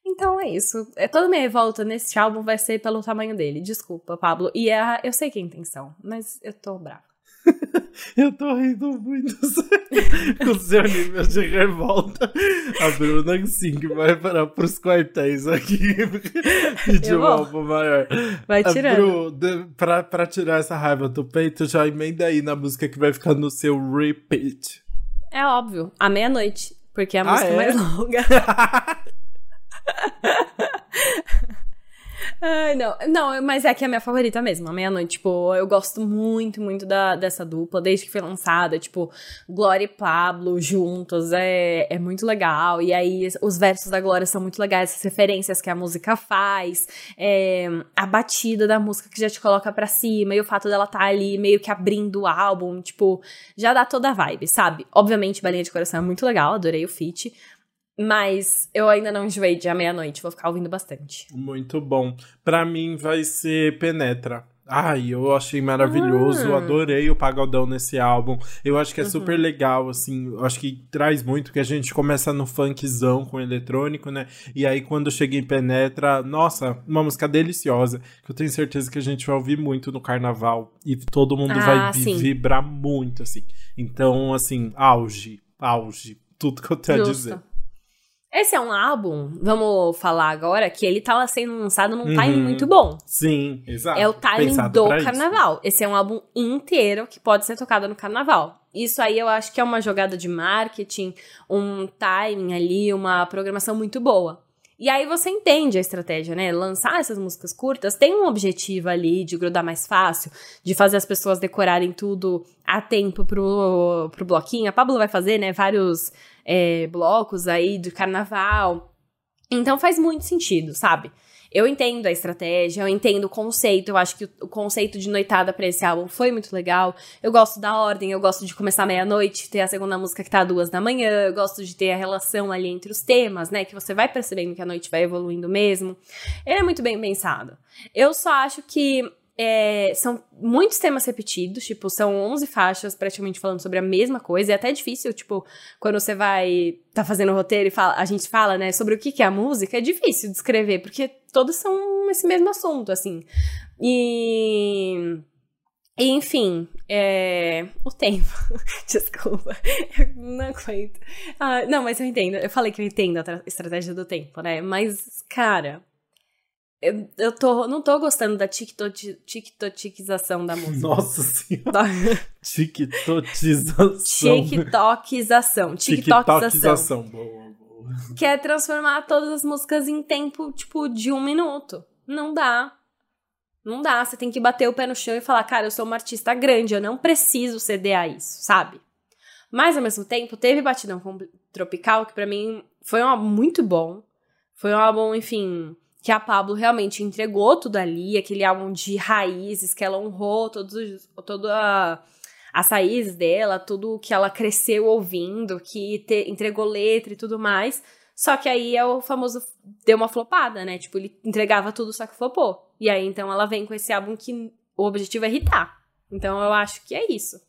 Então é isso. É toda minha revolta nesse álbum vai ser pelo tamanho dele. Desculpa, Pablo. E é, eu sei que é a intenção, mas eu tô brava. Eu tô rindo muito com o seu nível de revolta. A Bruna, sim, que vai parar pros quartéis aqui. Pedir Eu um álbum maior. Vai tirando. Bru, de- pra, pra tirar essa raiva do peito, já emenda aí na música que vai ficar no seu repeat. É óbvio, à meia-noite, porque é a Ah, música é? mais longa. Ai, não, não, mas é que é a minha favorita mesmo, a meia-noite. Tipo, eu gosto muito, muito da, dessa dupla, desde que foi lançada. Tipo, Glória e Pablo juntos, é, é muito legal. E aí, os versos da Glória são muito legais, as referências que a música faz, é, a batida da música que já te coloca pra cima, e o fato dela tá ali meio que abrindo o álbum, tipo, já dá toda a vibe, sabe? Obviamente, Balinha de Coração é muito legal, adorei o feat. Mas eu ainda não enjoei de à meia-noite, vou ficar ouvindo bastante. Muito bom. Pra mim vai ser Penetra. Ai, eu achei maravilhoso, Ah. adorei o pagodão nesse álbum. Eu acho que é Uhum. super legal, assim, eu acho que traz muito, que a gente começa no funkzão com eletrônico, né? E aí quando chega em Penetra, nossa, uma música deliciosa, que eu tenho certeza que a gente vai ouvir muito no carnaval e todo mundo Ah, vai sim. vibrar muito, assim. Então, assim, auge, auge, tudo que eu tenho a dizer. Esse é um álbum, vamos falar agora, que ele tava sendo lançado num timing Uhum. muito bom. Sim, exato. É o timing Pensado do pra isso. carnaval. Esse é um álbum inteiro que pode ser tocado no carnaval. Isso aí eu acho que é uma jogada de marketing, um timing ali, uma programação muito boa. E aí você entende a estratégia, né? Lançar essas músicas curtas tem um objetivo ali de grudar mais fácil, de fazer as pessoas decorarem tudo a tempo pro, pro bloquinho. A Pablo vai fazer, né, vários é, blocos aí de carnaval. Então faz muito sentido, sabe? Eu entendo a estratégia, eu entendo o conceito, eu acho que o, conceito de noitada pra esse álbum foi muito legal. Eu gosto da ordem, eu gosto de começar meia-noite, ter a segunda música que tá duas da manhã, eu gosto de ter a relação ali entre os temas, né? Que você vai percebendo que a noite vai evoluindo mesmo. Ele é muito bem pensado. Eu só acho que é, são muitos temas repetidos, tipo, são 11 faixas praticamente falando sobre a mesma coisa, é até difícil, tipo, quando você vai tá fazendo o roteiro e fala, a gente fala, né, sobre o que, que é a música, é difícil de escrever, porque todos são esse mesmo assunto, assim. E E, enfim, é... o tempo. Desculpa, eu não aguento. Ah, não, mas eu entendo. Eu falei que eu entendo a estratégia do tempo, né? Mas, cara, eu, eu tô, não tô gostando da tiktokização da música. Nossa senhora. tiktokização. tiktokização. Tiktokização. Boa, boa. Que é transformar todas as músicas em tempo, tipo, de um minuto. Não dá. Não dá, você tem que bater o pé no chão e falar, cara, eu sou uma artista grande, eu não preciso ceder a isso, sabe? Mas ao mesmo tempo, teve Batidão com Tropical, que para mim foi um álbum muito bom. Foi um álbum, enfim, que a Pablo realmente entregou tudo ali, aquele álbum de raízes, que ela honrou todos, todas as raízes dela, tudo que ela cresceu ouvindo, que te, entregou letra e tudo mais. Só que aí é o famoso deu uma flopada, né? Tipo, ele entregava tudo, só que flopou. E aí então ela vem com esse álbum que o objetivo é irritar. Então eu acho que é isso.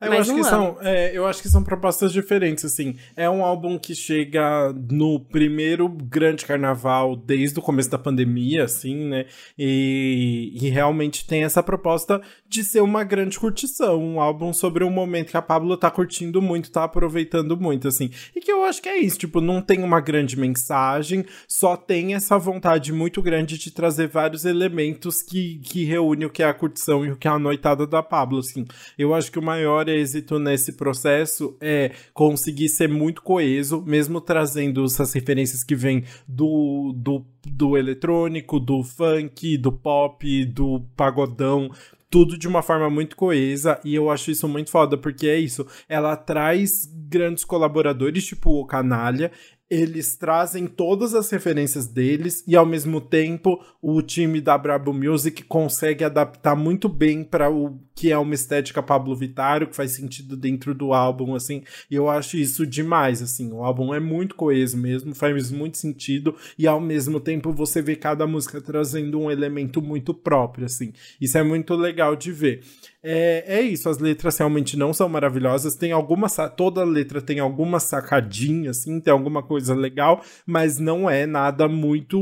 Eu acho, que são, é, eu acho que são propostas diferentes, assim. É um álbum que chega no primeiro grande carnaval desde o começo da pandemia, assim, né? E, e realmente tem essa proposta de ser uma grande curtição. Um álbum sobre um momento que a Pablo tá curtindo muito, tá aproveitando muito, assim. E que eu acho que é isso, tipo, não tem uma grande mensagem, só tem essa vontade muito grande de trazer vários elementos que, que reúne o que é a curtição e o que é a noitada da Pablo, assim. Eu acho que o maior êxito nesse processo é conseguir ser muito coeso, mesmo trazendo essas referências que vêm do, do, do eletrônico, do funk, do pop, do pagodão, tudo de uma forma muito coesa e eu acho isso muito foda, porque é isso, ela traz grandes colaboradores, tipo o Canalha, eles trazem todas as referências deles e ao mesmo tempo o time da Brabo Music consegue adaptar muito bem para o que é uma estética Pablo Vittar, que faz sentido dentro do álbum assim. E eu acho isso demais assim. O álbum é muito coeso mesmo, faz muito sentido e ao mesmo tempo você vê cada música trazendo um elemento muito próprio assim. Isso é muito legal de ver. É, é isso, as letras realmente não são maravilhosas. Tem alguma. Toda letra tem alguma sacadinha, assim, tem alguma coisa legal, mas não é nada muito.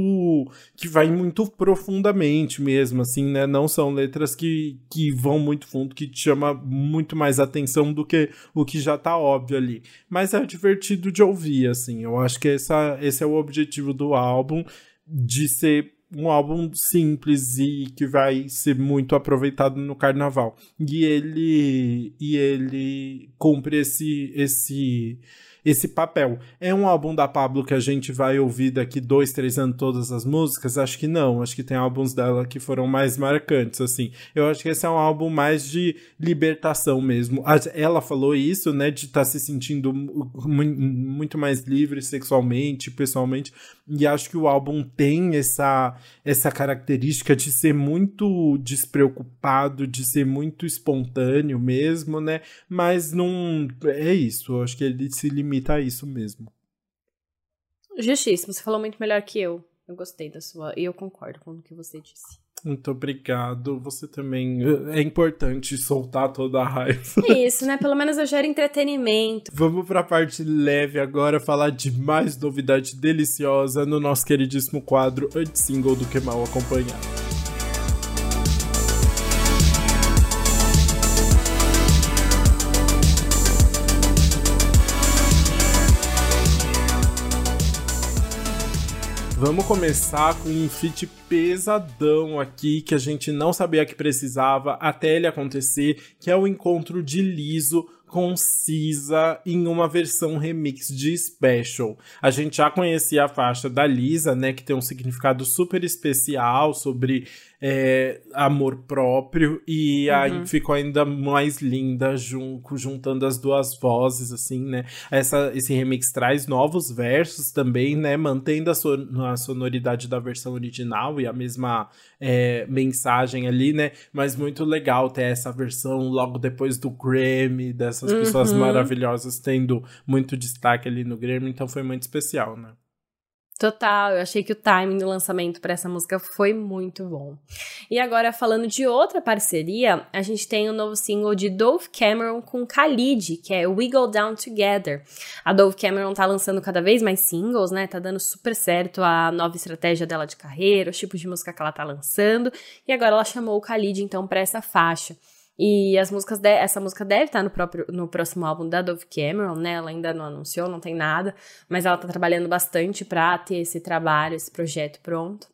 que vai muito profundamente mesmo, assim, né? Não são letras que, que vão muito fundo, que te chama muito mais atenção do que o que já tá óbvio ali. Mas é divertido de ouvir, assim. Eu acho que essa, esse é o objetivo do álbum, de ser um álbum simples e que vai ser muito aproveitado no carnaval. E ele e ele cumpre esse esse esse papel. É um álbum da Pablo que a gente vai ouvir daqui dois, três anos todas as músicas? Acho que não. Acho que tem álbuns dela que foram mais marcantes, assim. Eu acho que esse é um álbum mais de libertação mesmo. Ela falou isso, né, de estar tá se sentindo muito mais livre sexualmente, pessoalmente. E acho que o álbum tem essa, essa característica de ser muito despreocupado, de ser muito espontâneo mesmo, né? Mas não. É isso. Acho que ele se limita limita a isso mesmo. Justíssimo, você falou muito melhor que eu. Eu gostei da sua. E eu concordo com o que você disse. Muito obrigado. Você também. É importante soltar toda a raiva. Isso, né? Pelo menos eu gero entretenimento. Vamos pra parte leve agora, falar de mais novidade deliciosa no nosso queridíssimo quadro Antes Single do Que Mal Acompanhado. Vamos começar com um feat pesadão aqui que a gente não sabia que precisava até ele acontecer, que é o encontro de Liso com Cisa em uma versão remix de Special. A gente já conhecia a faixa da Lisa, né, que tem um significado super especial sobre é, amor próprio e uhum. aí ficou ainda mais linda juntando as duas vozes, assim, né? Essa, esse remix traz novos versos também, né? Mantendo a, so a sonoridade da versão original e a mesma é, mensagem ali, né? Mas muito legal ter essa versão logo depois do Grammy, dessas uhum. pessoas maravilhosas tendo muito destaque ali no Grammy, então foi muito especial, né? Total, eu achei que o timing do lançamento para essa música foi muito bom. E agora, falando de outra parceria, a gente tem o um novo single de Dove Cameron com Khalid, que é We Go Down Together. A Dove Cameron tá lançando cada vez mais singles, né? Tá dando super certo a nova estratégia dela de carreira, os tipos de música que ela tá lançando. E agora ela chamou o Khalid, então, para essa faixa. E as músicas de, essa música deve estar no próprio no próximo álbum da Dove Cameron, né? Ela ainda não anunciou, não tem nada, mas ela tá trabalhando bastante para ter esse trabalho, esse projeto pronto.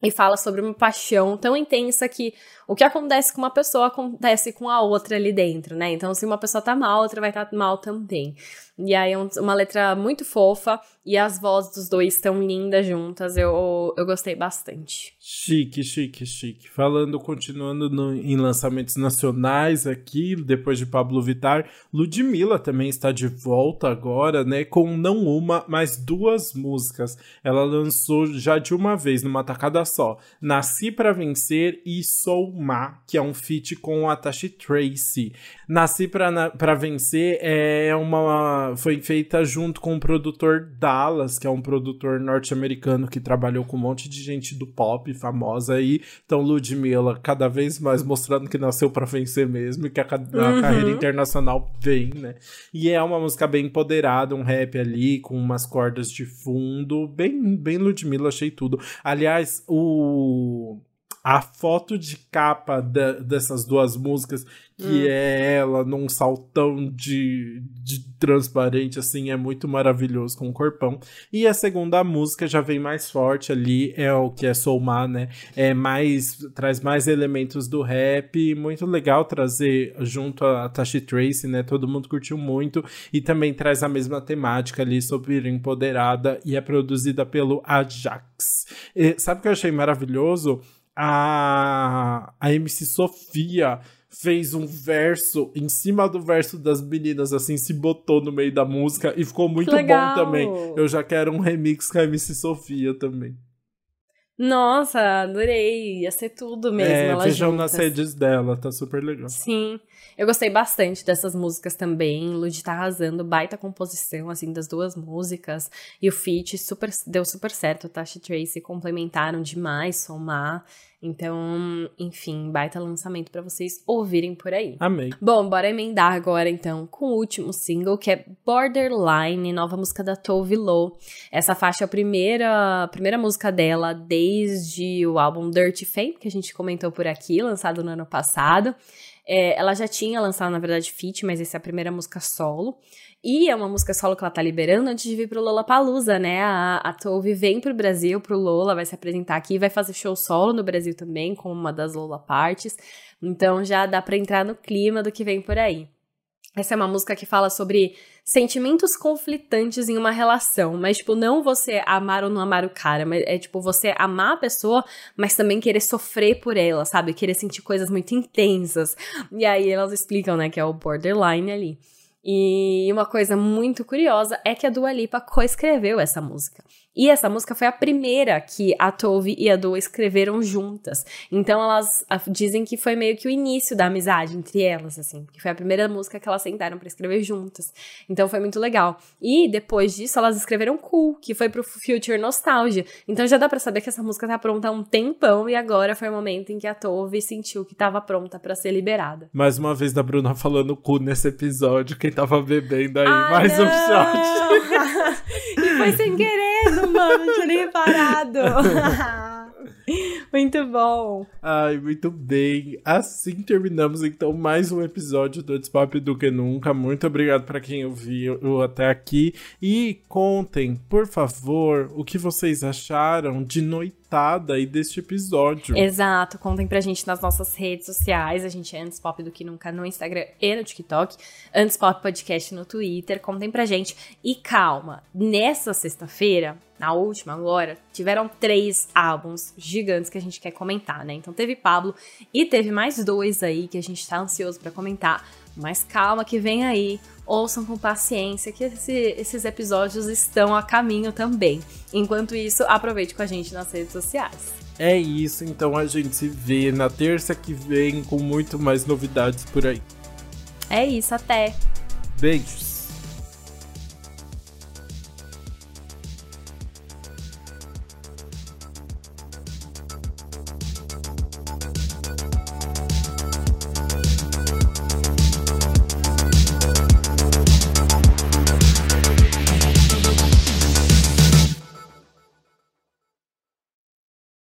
E fala sobre uma paixão tão intensa que o que acontece com uma pessoa acontece com a outra ali dentro, né? Então, se uma pessoa tá mal, a outra vai estar tá mal também. E aí é uma letra muito fofa e as vozes dos dois estão lindas juntas. Eu, eu gostei bastante. Chique, chique, chique. Falando, continuando no, em lançamentos nacionais aqui, depois de Pablo Vittar, Ludmilla também está de volta agora, né? Com não uma, mas duas músicas. Ela lançou já de uma vez, numa tacada só. Nasci para Vencer e Sou Má, que é um feat com a Tashi Tracy. Nasci para Vencer é uma foi feita junto com o produtor Dallas, que é um produtor norte-americano que trabalhou com um monte de gente do pop famosa aí. Então, Ludmilla, cada vez mais mostrando que nasceu para vencer mesmo e que a, uhum. carreira internacional vem, né? E é uma música bem empoderada, um rap ali com umas cordas de fundo, bem, bem Ludmilla, achei tudo. Aliás, o a foto de capa de, dessas duas músicas, que hum. é ela num saltão de, de transparente, assim, é muito maravilhoso com o corpão. E a segunda música já vem mais forte ali, é o que é Soulmar, né? É mais, traz mais elementos do rap, muito legal trazer junto a Tashi Tracy, né? Todo mundo curtiu muito e também traz a mesma temática ali sobre empoderada e é produzida pelo Ajax. E, sabe o que eu achei maravilhoso? A, a MC Sofia fez um verso em cima do verso das meninas, assim, se botou no meio da música e ficou muito bom também. Eu já quero um remix com a MC Sofia também. Nossa, adorei. Ia ser tudo mesmo. É, vejam nas redes dela, tá super legal. Sim. Eu gostei bastante dessas músicas também. Lud tá arrasando, baita composição, assim, das duas músicas. E o feat super, deu super certo. Tasha e Tracy complementaram demais, somar. Então, enfim, baita lançamento para vocês ouvirem por aí. Amém. Bom, bora emendar agora então com o último single, que é Borderline, nova música da Tove Lo. Essa faixa é a primeira, a primeira música dela desde o álbum Dirty Fame, que a gente comentou por aqui, lançado no ano passado. É, ela já tinha lançado, na verdade, feat, mas essa é a primeira música solo. E é uma música solo que ela tá liberando antes de vir pro Lollapalooza, né? A, a Tove vem pro Brasil, pro Lola, vai se apresentar aqui, vai fazer show solo no Brasil também, com uma das Lola Parties. Então já dá pra entrar no clima do que vem por aí. Essa é uma música que fala sobre sentimentos conflitantes em uma relação, mas tipo, não você amar ou não amar o cara, mas é tipo você amar a pessoa, mas também querer sofrer por ela, sabe? Querer sentir coisas muito intensas. E aí elas explicam, né, que é o borderline ali. E uma coisa muito curiosa é que a Dua Lipa coescreveu essa música. E essa música foi a primeira que a Tove e a Dua escreveram juntas. Então elas dizem que foi meio que o início da amizade entre elas, assim, que foi a primeira música que elas sentaram para escrever juntas. Então foi muito legal. E depois disso elas escreveram Cool, que foi pro Future Nostalgia. Então já dá para saber que essa música tá pronta há um tempão e agora foi o momento em que a Tove sentiu que tava pronta para ser liberada. Mais uma vez da Bruna falando cu nesse episódio, quem tava bebendo aí, ah, mais não. um shot. e foi sem querer, mano, não tinha nem reparado. muito bom. Ai, muito bem. Assim terminamos então mais um episódio do Despop do que nunca. Muito obrigado para quem ouviu até aqui e contem, por favor, o que vocês acharam de noite comentada aí deste episódio. Exato, contem pra gente nas nossas redes sociais. A gente é Antes Pop do que nunca no Instagram e no TikTok. Antes Pop Podcast no Twitter. Contem pra gente. E calma, nessa sexta-feira, na última agora, tiveram três álbuns gigantes que a gente quer comentar, né? Então teve Pablo e teve mais dois aí que a gente tá ansioso para comentar. Mas calma que vem aí ouçam com paciência que esse, esses episódios estão a caminho também. Enquanto isso, aproveite com a gente nas redes sociais. É isso, então a gente se vê na terça que vem com muito mais novidades por aí. É isso, até. Beijos.